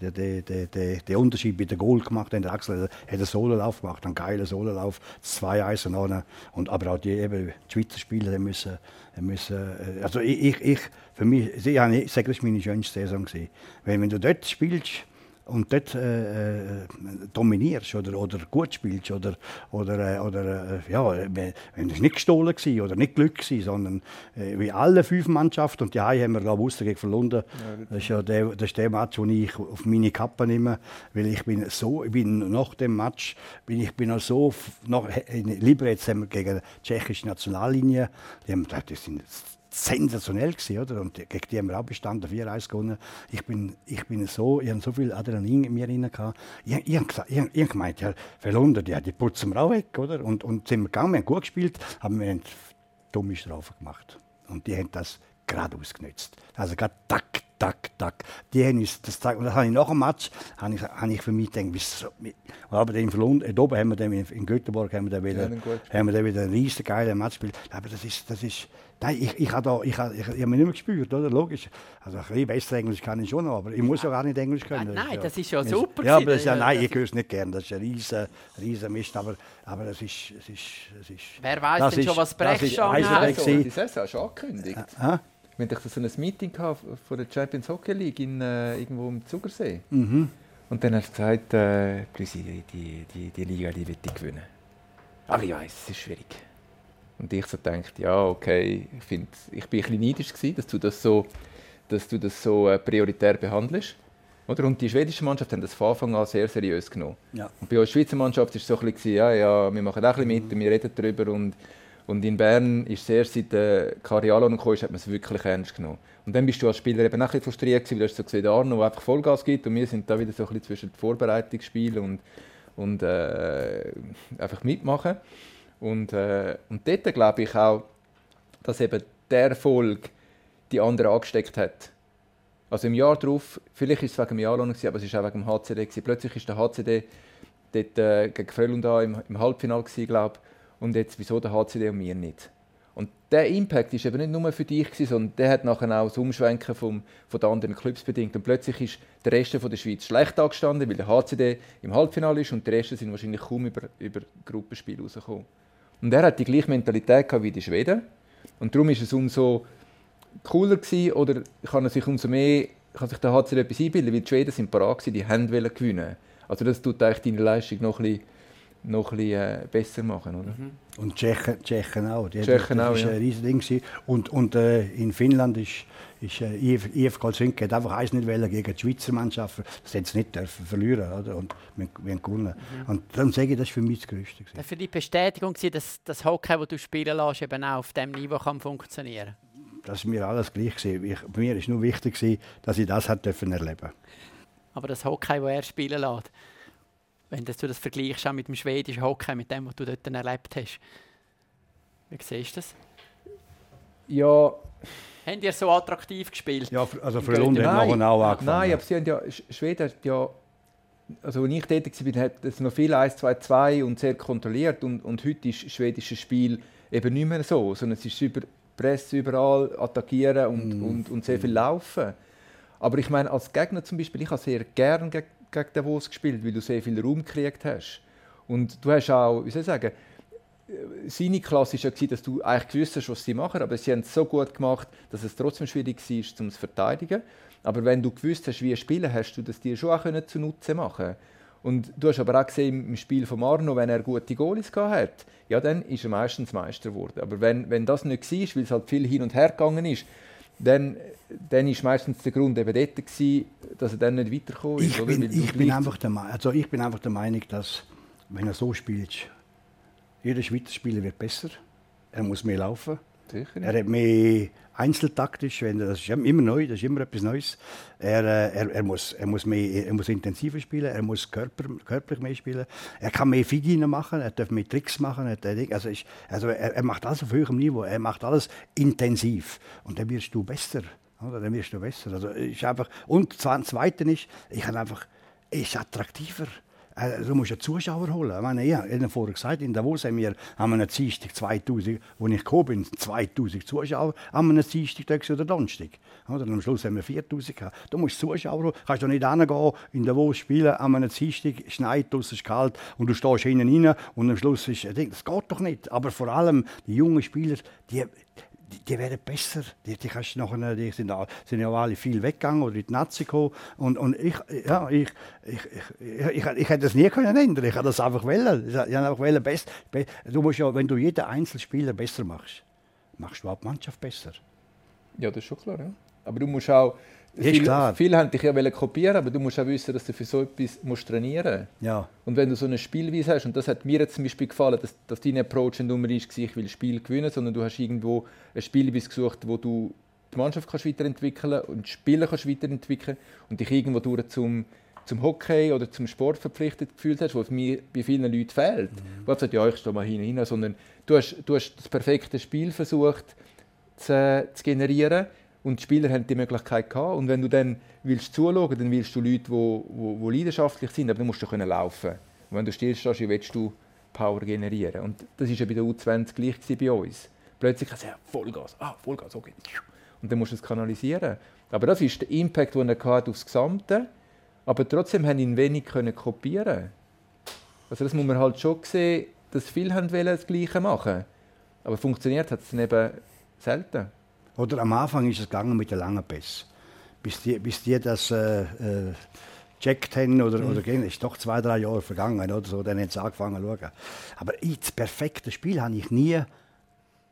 der, der, der, der, der Unterschied mit dem Goal gemacht. Der Axel hat einen Sololauf gemacht, einen geilen Sololauf, zwei Eisen und aber auch die, eben, die Schweizer Spieler die müssen, die müssen also ich, ich, für mich, ich sage, das war meine schönste Saison. Weil wenn du dort spielst und dort äh, äh, dominierst oder, oder gut spielst oder, oder, äh, oder äh, ja, wenn es nicht gestohlen war oder nicht Glück war, sondern äh, wie alle fünf Mannschaften und die haben wir glaube ich gegen Verlunden. Ja, das ist ja der, das ist der Match, den ich auf meine Kappe nehme, weil ich bin so, ich bin nach dem Match bin ich bin auch so noch lieber jetzt haben wir gegen die tschechische Nationallinie, die haben gesagt, das sind sensationell gewesen, oder? Und gegen die haben wir auch bestanden, 4-1 gewonnen. Ich bin, ich bin so, ich habe so viel Adrenalin in mir rein gehabt. Ich, ich, ich, ich, ich gemeint, ja, Verlunder, ja, die putzen wir auch weg, oder? Und, und sind wir gegangen, wir haben gut gespielt, aber wir haben dumme Strafen gemacht. Und die haben das gerade ausgenutzt. Also gerade tak, tak, tak. Die haben uns das und das habe ich nach dem Match, habe ich, habe ich für mich gedacht, so, aber den Verlust, äh, oben haben wir dann in Göteborg haben wir dann wieder, ja, haben wir dann wieder einen riesen geilen Match gespielt. Aber das ist, das ist, nein, ich, ich habe da, ich, ich, ich, ich habe mich nicht mehr gespürt, oder? Logisch. Also ein bisschen besser Englisch kann ich schon noch, aber ich muss ja gar nicht Englisch können. Nein, das ist ja, das ist ja super. Ja, aber das ist ja, nein, ich höre es nicht gern. Das ist ein riesen, riesen Mist, aber, aber es ist, es ist, es ist. Wer weiß denn schon, was Brechscham ist? Das ist die Saison schon angekündigt. Äh, wir hatten so ein Meeting von der Champions Hockey League in, äh, irgendwo im Zugersee. Mhm. Und dann hast du gesagt, äh, die, die, die, die Liga die wird ich gewinnen. Aber ich weiß, es ist schwierig. Und ich so gedacht, ja, okay, ich, find, ich bin ein bisschen neidisch gewesen, dass du das so, dass du das so äh, prioritär behandelst. Oder? Und die schwedische Mannschaft haben das von Anfang an sehr seriös genommen. Ja. Und bei uns Schweizer Mannschaft war es so ein bisschen, ja, ja, wir machen auch ein bisschen mit, wir reden darüber und und in Bern ist es erst seit der Carialo gekommen, hat man es wirklich ernst genommen. Und dann bist du als Spieler eben auch ein bisschen frustriert gewesen, weil du so gesehen, der Arno, einfach Vollgas gibt und wir sind da wieder so ein bisschen zwischen Vorbereitungsspielen und, und äh, einfach mitmachen. Und, äh, und dort glaube ich auch, dass eben der Erfolg die anderen angesteckt hat. Also im Jahr darauf, vielleicht ist es wegen dem Jahr aber es war auch wegen dem HCD. Gewesen. Plötzlich ist der HCD dort, äh, gegen Frölunda im, im Halbfinale, glaube und jetzt wieso der HCD und mir nicht. Und der Impact ist eben nicht nur für dich, sondern der hat nachher auch das Umschwenken vom, von den anderen Clubs bedingt. Und plötzlich ist der Rest von der Schweiz schlecht angestanden, weil der HCD im Halbfinale ist und die Rest sind wahrscheinlich kaum über, über Gruppenspiel rausgekommen. Und er hat die gleiche Mentalität wie die Schweden. Und darum ist es umso cooler gewesen, oder kann er sich umso mehr kann sich der HCD etwas einbilden, weil die Schweden sind parat die haben gewinnen. Also das tut eigentlich deine Leistung noch ein bisschen noch ein bisschen äh, besser machen. Oder? Mhm. Und Tschechen, Tschechen auch. Die, Tschechen das auch, ja. ein riesiges Ding. Und, und äh, in Finnland ist, ist äh, IF, IF Helsinki hat einfach eins nicht wollen gegen die Schweizer Mannschaft. Das hätten sie nicht dürfen verlieren oder? Und wir, wir haben gewonnen. Mhm. Und dann sage ich, das war für mich das Größte. Das für die Bestätigung, dass das Hockey, das du spielen lässt, eben auch auf diesem Niveau kann funktionieren Das ist mir alles gleich. Ich, mir war nur wichtig, dass ich das hat erleben durfte. Aber das Hockey, das er spielen lässt, wenn du das vergleichst auch mit dem schwedischen Hockey, mit dem, was du dort erlebt hast. Wie siehst du das? Ja. Haben die so attraktiv gespielt? Ja, also für London hat noch auch angefangen. Nein, aber sie haben ja, Schweden hat ja, also als ich tätig war, hat es noch viel 1-2-2 und sehr kontrolliert und, und heute ist das schwedische Spiel eben nicht mehr so, sondern es ist über Presse überall, attackieren und, mm. und, und sehr viel laufen. Aber ich meine, als Gegner zum Beispiel, ich habe sehr gerne gegen, gegen Davos gespielt, weil du sehr viel Raum gekriegt hast. Und du hast auch, wie soll ich sagen, seine Klasse war ja, dass du eigentlich gewusst hast, was sie machen, aber sie haben es so gut gemacht, dass es trotzdem schwierig war, um es zu verteidigen. Aber wenn du gewusst hast, wie er spielen, hast du das dir schon auch zunutze machen Und du hast aber auch gesehen im Spiel von Marno, wenn er gute Goalies hat, ja, dann ist er meistens Meister geworden. Aber wenn, wenn das nicht war, weil es halt viel hin und her gegangen ist, dann, dann ist meistens der Grund eben dort gewesen, dass er dann nicht weitergekommen ist. Ich, bin, ich bin, einfach der, also ich bin einfach der Meinung, dass, wenn er so spielt, jeder Schweizer Spieler wird besser. Er muss mehr laufen. Sicher. Er hat mehr einzeltaktisch, wenn das ist immer neu, das ist immer etwas Neues. Er, äh, er, er, muss, er, muss, mehr, er muss intensiver spielen, er muss körper, körperlich mehr spielen. Er kann mehr Figinen machen, er darf mehr Tricks machen. Er, also, ist, also er, er, macht alles auf höherem Niveau, er macht alles intensiv. Und dann wirst du besser. Oder? Dann wirst du besser. Also, ist einfach, und das Zweite ist, ich habe einfach, er ist attraktiver. Äh, du musst ja Zuschauer holen. Ich meine, ich habe vorher gesagt, in Davos haben wir am Dienstag 2000, wo ich gekommen bin, 2000 Zuschauer am Dienstag oder Donnerstag. Oder am Schluss haben wir 4000 gehabt. Du musst Zuschauer holen. Kannst doch nicht hingehen, in Davos spielen, am einem Dienstag, schneit, draussen ist kalt und du stehst hinten rein und am Schluss ist, das geht doch nicht. Aber vor allem die jungen Spieler, die, die, die werden besser. Die, die, kannst nachher, die sind, sind ja alle viel weggegangen oder in die Nazi gekommen. Und, und ich, ja, ich, ich, ich, ich, ich, hätte das nie können ändern. Ich habe das einfach wollen. Ich habe einfach wollen, best, be, du musst ja, wenn du jeden Einzelspieler besser machst, machst du auch die Mannschaft besser. Ja, das ist schon klar. Ja. Aber du musst auch ist klar. Viele haben dich ja kopieren, aber du musst auch wissen, dass du für so etwas musst trainieren musst. Ja. Und wenn du so eine Spielweise hast, und das hat mir jetzt zum Beispiel gefallen, dass, dass dein Approach nicht nur ist, ich will Spiel gewinnen, sondern du hast irgendwo eine Spielweise gesucht, wo du die Mannschaft kannst weiterentwickeln und die Spieler kannst weiterentwickeln und dich irgendwo durch zum, zum Hockey oder zum Sport verpflichtet gefühlt hast, was mir bei vielen Leuten fehlt. Mhm. Wo gesagt, ja, ich stehe mal hin, sondern du hast, du hast das perfekte Spiel versucht zu, zu generieren und die Spieler haben die Möglichkeit gehabt. Und wenn du dann willst zuschauen, dann willst du Leute, die wo, wo, wo leidenschaftlich sind, aber dann musst du können laufen. Und wenn du stillstehst, willst du Power generieren. Und das war ja bei der U20 gleich bei uns. Plötzlich kannst du sagen, Vollgas, ah, Vollgas, okay. Und dann musst du es kanalisieren. Aber das ist der Impact, den er hat auf das Gesamte Aber trotzdem haben ihn wenig können kopieren. Also das muss man halt schon sehen, dass viele haben das Gleiche machen Aber funktioniert hat es eben selten. Oder am Anfang ist es gegangen mit den langen Pässen. Bis die, bis die das äh, äh, gecheckt haben oder, mhm. oder gehen, ist doch zwei, drei Jahre vergangen oder so, dann haben sie angefangen zu schauen. Aber ich, das perfekte Spiel habe ich nie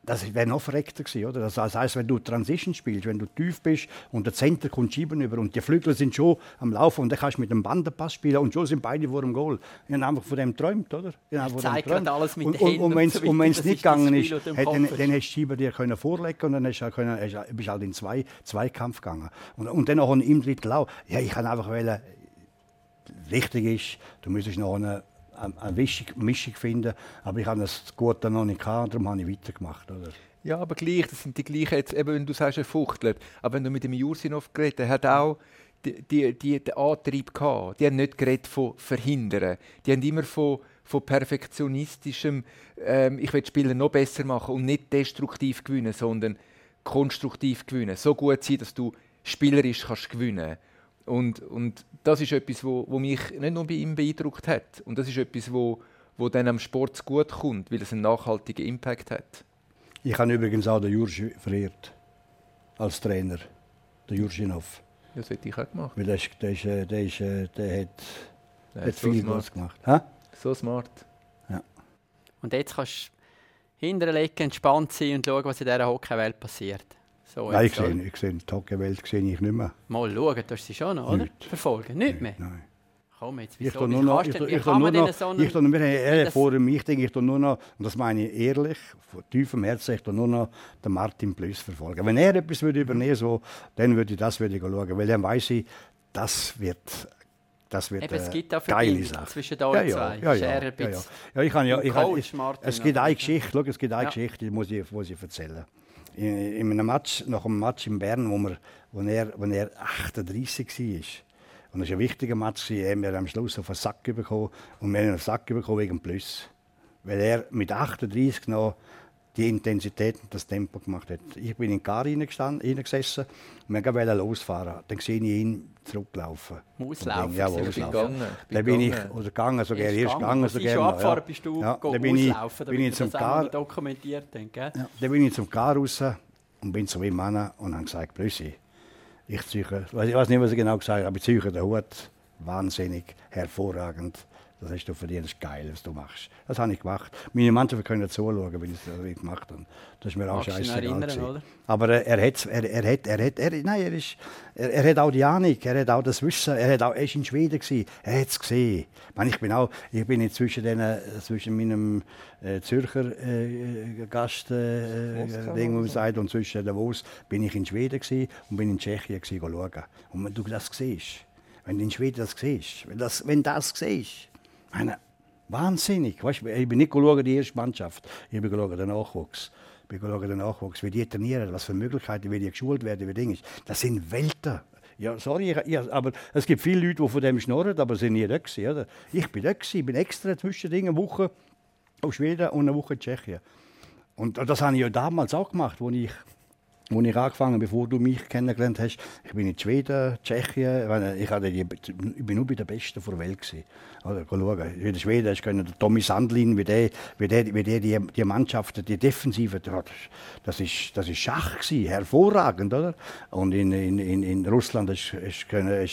das wäre noch verreckter gewesen, oder? Das heißt, wenn du Transition spielst, wenn du tief bist und der Center kommt schieben über und die Flügel sind schon am Laufen und dann kannst du mit dem Bandenpass spielen und schon sind beide vor dem Goal. Ich habe einfach von dem geträumt, oder? Ich zeigt alles mit und, und, und wenn es nicht gegangen ist, hat, dann, dann hast du Schieber dir können vorlegen und dann hast du können, hast, bist halt in zwei Zweikampf gegangen. Und, und dann auch im Drittel auch. Ja, ich kann einfach wählen, wichtig ist, du müsstest noch eine eine Mischung finden. Aber ich habe das gut noch nicht gehabt, darum habe ich weitergemacht. Oder? Ja, aber gleich, das sind die gleichen, jetzt, eben, wenn du sagst, er fuchtelt. Aber wenn du mit dem Jursinov geredet hast, hat auch die, die, die, den Antrieb gehabt. Die haben nicht geredet von verhindern. Die haben immer von, von perfektionistischem, ähm, ich will Spieler noch besser machen und nicht destruktiv gewinnen, sondern konstruktiv gewinnen. So gut sein, dass du spielerisch kannst gewinnen kannst. Und, und das ist etwas, wo, wo mich nicht nur bei ihm beeindruckt hat. Und das ist etwas, wo, wo dann am Sport gut kommt, weil es einen nachhaltigen Impact hat. Ich habe übrigens auch den Jursch verehrt als Trainer, der Jurschinov. Das hätte ich auch gemacht. Weil der, ist, der, ist, äh, der, ist, äh, der hat, der hat so viel smart. gemacht. Ha? So smart. Ja. Und jetzt kannst du hinterlegen, entspannt sein und schauen, was in dieser Hockeywelt passiert. So Nein, ich sehe, ich sehe die Tagewelt sehe ich nicht mehr. Mal schauen, du hast sie schon noch, oder? Nicht. Verfolgen, nicht mehr? Nein. Komm jetzt, wieso? Ich nur noch, ich, ich, ich nur noch, so ich, vor mich denke ich nur noch, und das meine ich ehrlich, von tiefem Herzen, ich nur noch den Martin Plus verfolgen. Wenn er etwas würde übernehmen so, dann würde ich das würde ich schauen, weil dann weiß ich, das wird das wird Eben, es gibt auch geile Sache. zwischen da ja, zwei. Ja, ja, ja, ja, ja. ich kann ja, ich, ich, es gibt eine Geschichte, schau, es gibt eine Geschichte, die muss ich, muss ich erzählen in, in einem Match, nach einem Match in Bern, wo, wir, wo, er, wo er 38 war. Und das war ein wichtiger Match. Wir haben am Schluss auf den Sack bekommen. Und wir haben einen Sack bekommen wegen Plus. Weil er mit 38 noch die Intensität und das Tempo gemacht hat. Ich bin in den Car reingesessen und wir wollten losfahren. Dann sehe ich ihn zurücklaufen. Auslaufen. Ja, auslaufen. gegangen. Dann bin ich oder gegangen, sogar Erst erst gegangen, so gerne. abgefahren bist du ja. Dann bin ich, auslaufen, bin damit ich zum Car, dokumentiert haben. Ja, dann bin ich zum Car raus und bin zu ihm Mann und habe gesagt, Blössi, ich ziehe, ich weiß nicht, was ich genau gesagt habe, aber ich ziehe den Hut, wahnsinnig, hervorragend. Das hast du verdient, das ist geil, was du machst. Das habe ich gemacht. Meine Mannschaft können zuschauen, wenn ich das gemacht habe. Das ist mir auch oder? Aber äh, er hat, er, er hat, er hat, er, nein, er ist, er, er hat auch die Ahnung, er hat auch das Wissen, er hat auch, er ist in Schweden gewesen, er hat es gesehen. Ich, meine, ich bin auch, ich bin jetzt zwischen, den, zwischen meinem äh, Zürcher äh, Gast, äh, Moskau Ding, wo sagt, und zwischen Davos bin ich in Schweden gewesen und bin in Tschechien gewesen, schauen. Und wenn du das siehst, wenn du in Schweden das siehst, wenn das, wenn das siehst, meine, wahnsinnig. Weißt, ich bin nicht schauen, die erste Mannschaft, ich bin schauen, den Nachwuchs. Ich schauen, den Nachwuchs, wie die trainieren, was für Möglichkeiten, wie die geschult werden, wie Dinge. Das sind Welten. Ja, sorry, ich, ich, aber es gibt viele Leute, die von dem schnurren, aber sind nie da gewesen, oder? Ich bin da gewesen, ich bin extra zwischen Dingen eine Woche auf Schweden und eine Woche in Tschechien. Und das habe ich ja damals auch gemacht, wo ich, wo ich angefangen bevor du mich kennengelernt hast. Ich bin in Schweden, Tschechien, ich hatte die, ich bin nur bei den Besten der Welt. Gewesen. Schauen. In Schweden hast du Tommy Sandlin, wie der, wie der, wie der die, die Mannschaft, die Defensive, das ist, das ist Schach gewesen, hervorragend, oder? Und in, in, in, Russland hast,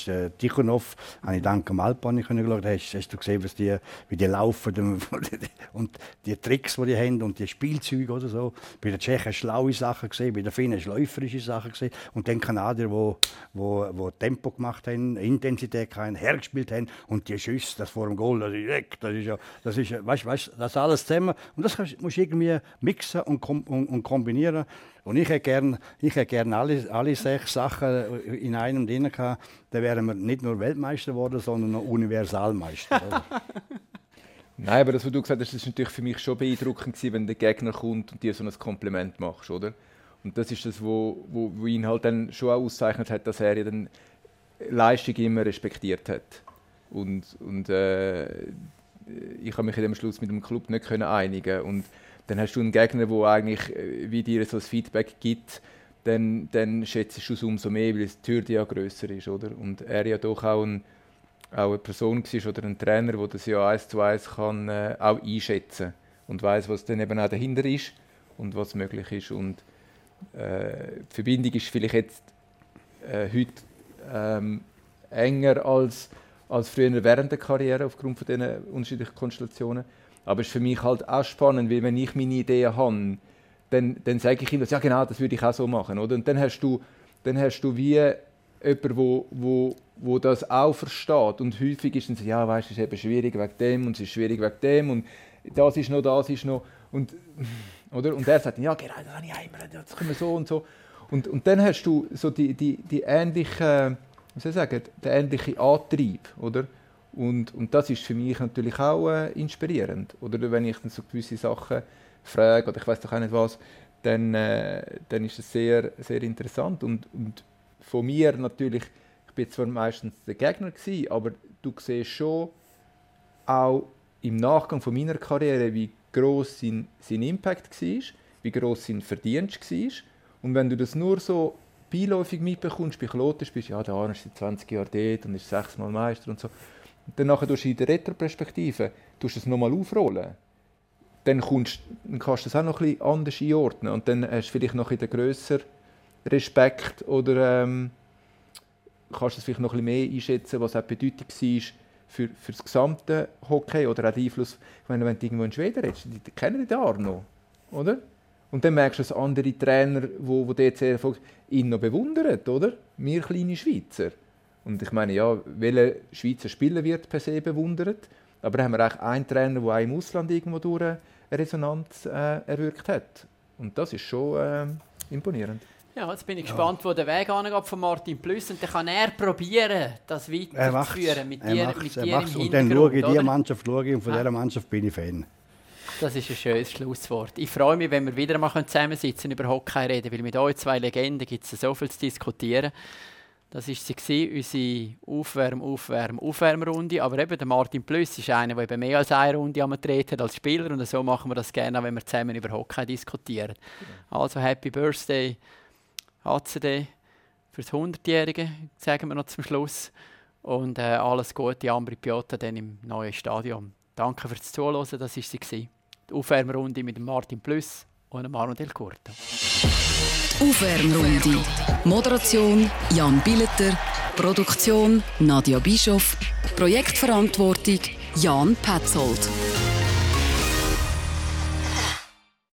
der Tikhonov, habe ich dank dem Alpan geschaut, hast, hast du gesehen, was die, wie die laufen und die Tricks, die die haben und die Spielzeuge oder so. Bei den Tschechen schlaue Sachen gesehen, bei den Finnen du läuferische Sachen gesehen und den Kanadier, wo, wo, wo Tempo gemacht haben, Intensität haben, hergespielt haben und die Schüsse, das vor dem Goal, das ist weg, das ist ja, das ist, weißt, weißt, das alles zusammen und das musst du irgendwie mixen und, kom und, und kombinieren. Und ich hätte gerne ich hätte gern alle, alle sechs Sachen in einem drin gehabt, dann wären wir nicht nur Weltmeister geworden, sondern noch Universalmeister. Nein, aber das, was du gesagt hast, das ist natürlich für mich schon beeindruckend gewesen, wenn der Gegner kommt und dir so ein Kompliment machst, oder? Und das ist das, wo, wo, wo ihn halt dann schon auch auszeichnet hat, dass er ja dann Leistung immer respektiert hat. Und, und äh, ich habe mich in dem Schluss mit dem Club nicht können einigen und dann hast du einen Gegner, der eigentlich äh, wie dir so ein Feedback gibt, dann, dann schätzt du es umso mehr, weil die Tür ja grösser ist, oder? Und er ja doch auch ein auch eine Person war oder ein Trainer, der das ja eins zu eins kann, äh, auch einschätzen und weiß, was dann eben auch dahinter ist und was möglich ist. Und äh, die Verbindung ist vielleicht jetzt äh, heute ähm, enger als, als früher während der Karriere aufgrund von diesen unterschiedlichen Konstellationen. Aber es ist für mich halt auch spannend, weil wenn ich meine Ideen habe, dann, dann sage ich ihm, das, ja genau, das würde ich auch so machen. Oder? Und dann hast du, dann hast du wie jemand, wo, wo, wo das auch versteht. Und häufig ist dann ja, weißt es ist eben schwierig wegen dem und es ist schwierig wegen dem und das ist noch, das ist noch. Und, oder? und er sagt, ja, genau, das habe ich immer, das können wir so und so. Und, und dann hast du so die, die, die ähnliche, wie soll ich sagen, den ähnlichen Antrieb, oder? Und, und das ist für mich natürlich auch äh, inspirierend. Oder wenn ich dann so gewisse Sachen frage, oder ich weiß doch auch nicht was, dann, äh, dann ist es sehr, sehr interessant. Und, und von mir natürlich, ich bin zwar meistens der Gegner gewesen, aber du siehst schon auch im Nachgang von meiner Karriere, wie groß sein, sein Impact war, wie groß sein Verdienst war. Und wenn du das nur so beiläufig mitbekommst, bei Kloten bist, ja, der Arne ist seit 20 Jahren dort und ist sechsmal Meister und so. Und dann nachher tust du in der Retroperspektive tust du es nochmal aufrollen. Dann, kommst, dann kannst du das auch noch ein bisschen anders einordnen. Und dann hast du vielleicht noch ein bisschen Respekt oder ähm, kannst du es vielleicht noch ein bisschen mehr einschätzen, was auch die Bedeutung war für, für das gesamte Hockey oder auch den Einfluss. Ich meine, wenn du irgendwo in Schweden redest, die, die kennen den Arno, oder? Und dann merkst du, dass andere Trainer, die wo, dort sehr erfolgreich ihn noch bewundern, oder? Wir kleine Schweizer. Und ich meine, ja, welcher Schweizer Spieler wird per se bewundert? Aber da haben wir eigentlich einen Trainer, der auch im Ausland irgendwo durch eine Resonanz äh, erwirkt hat. Und das ist schon äh, imponierend. Ja, jetzt bin ich gespannt, wo der Weg angeht von Martin Plus. Und dann kann er probieren, das Er weiterzuführen mit er dir, macht's, mit er dir im macht's. Und dann schaue ich diese? Mannschaft schaue ich, und von Ah. dieser Mannschaft bin ich Fan. Das ist ein schönes Schlusswort. Ich freue mich, wenn wir wieder mal zusammensitzen und über Hockey reden, weil mit euch zwei Legenden gibt es so viel zu diskutieren. Das war sie, unsere Aufwärm-, Aufwärm-, Aufwärmrunde. Aber eben, der Martin Plüss ist einer, der eben mehr als eine Runde am hat als Spieler. Und so machen wir das gerne, wenn wir zusammen über Hockey diskutieren. Also Happy Birthday, ACD, fürs 100-Jährige, sagen wir noch zum Schluss. Und äh, alles Gute, Ambri Piotta, dann im neuen Stadion. Danke fürs Zuhören, das war sie. Die Aufwärmrunde mit Martin Plüss und Manu Del Curto. Aufwärmrunde. Moderation Jan Billeter. Produktion Nadia Bischoff. Projektverantwortung Jan Petzold.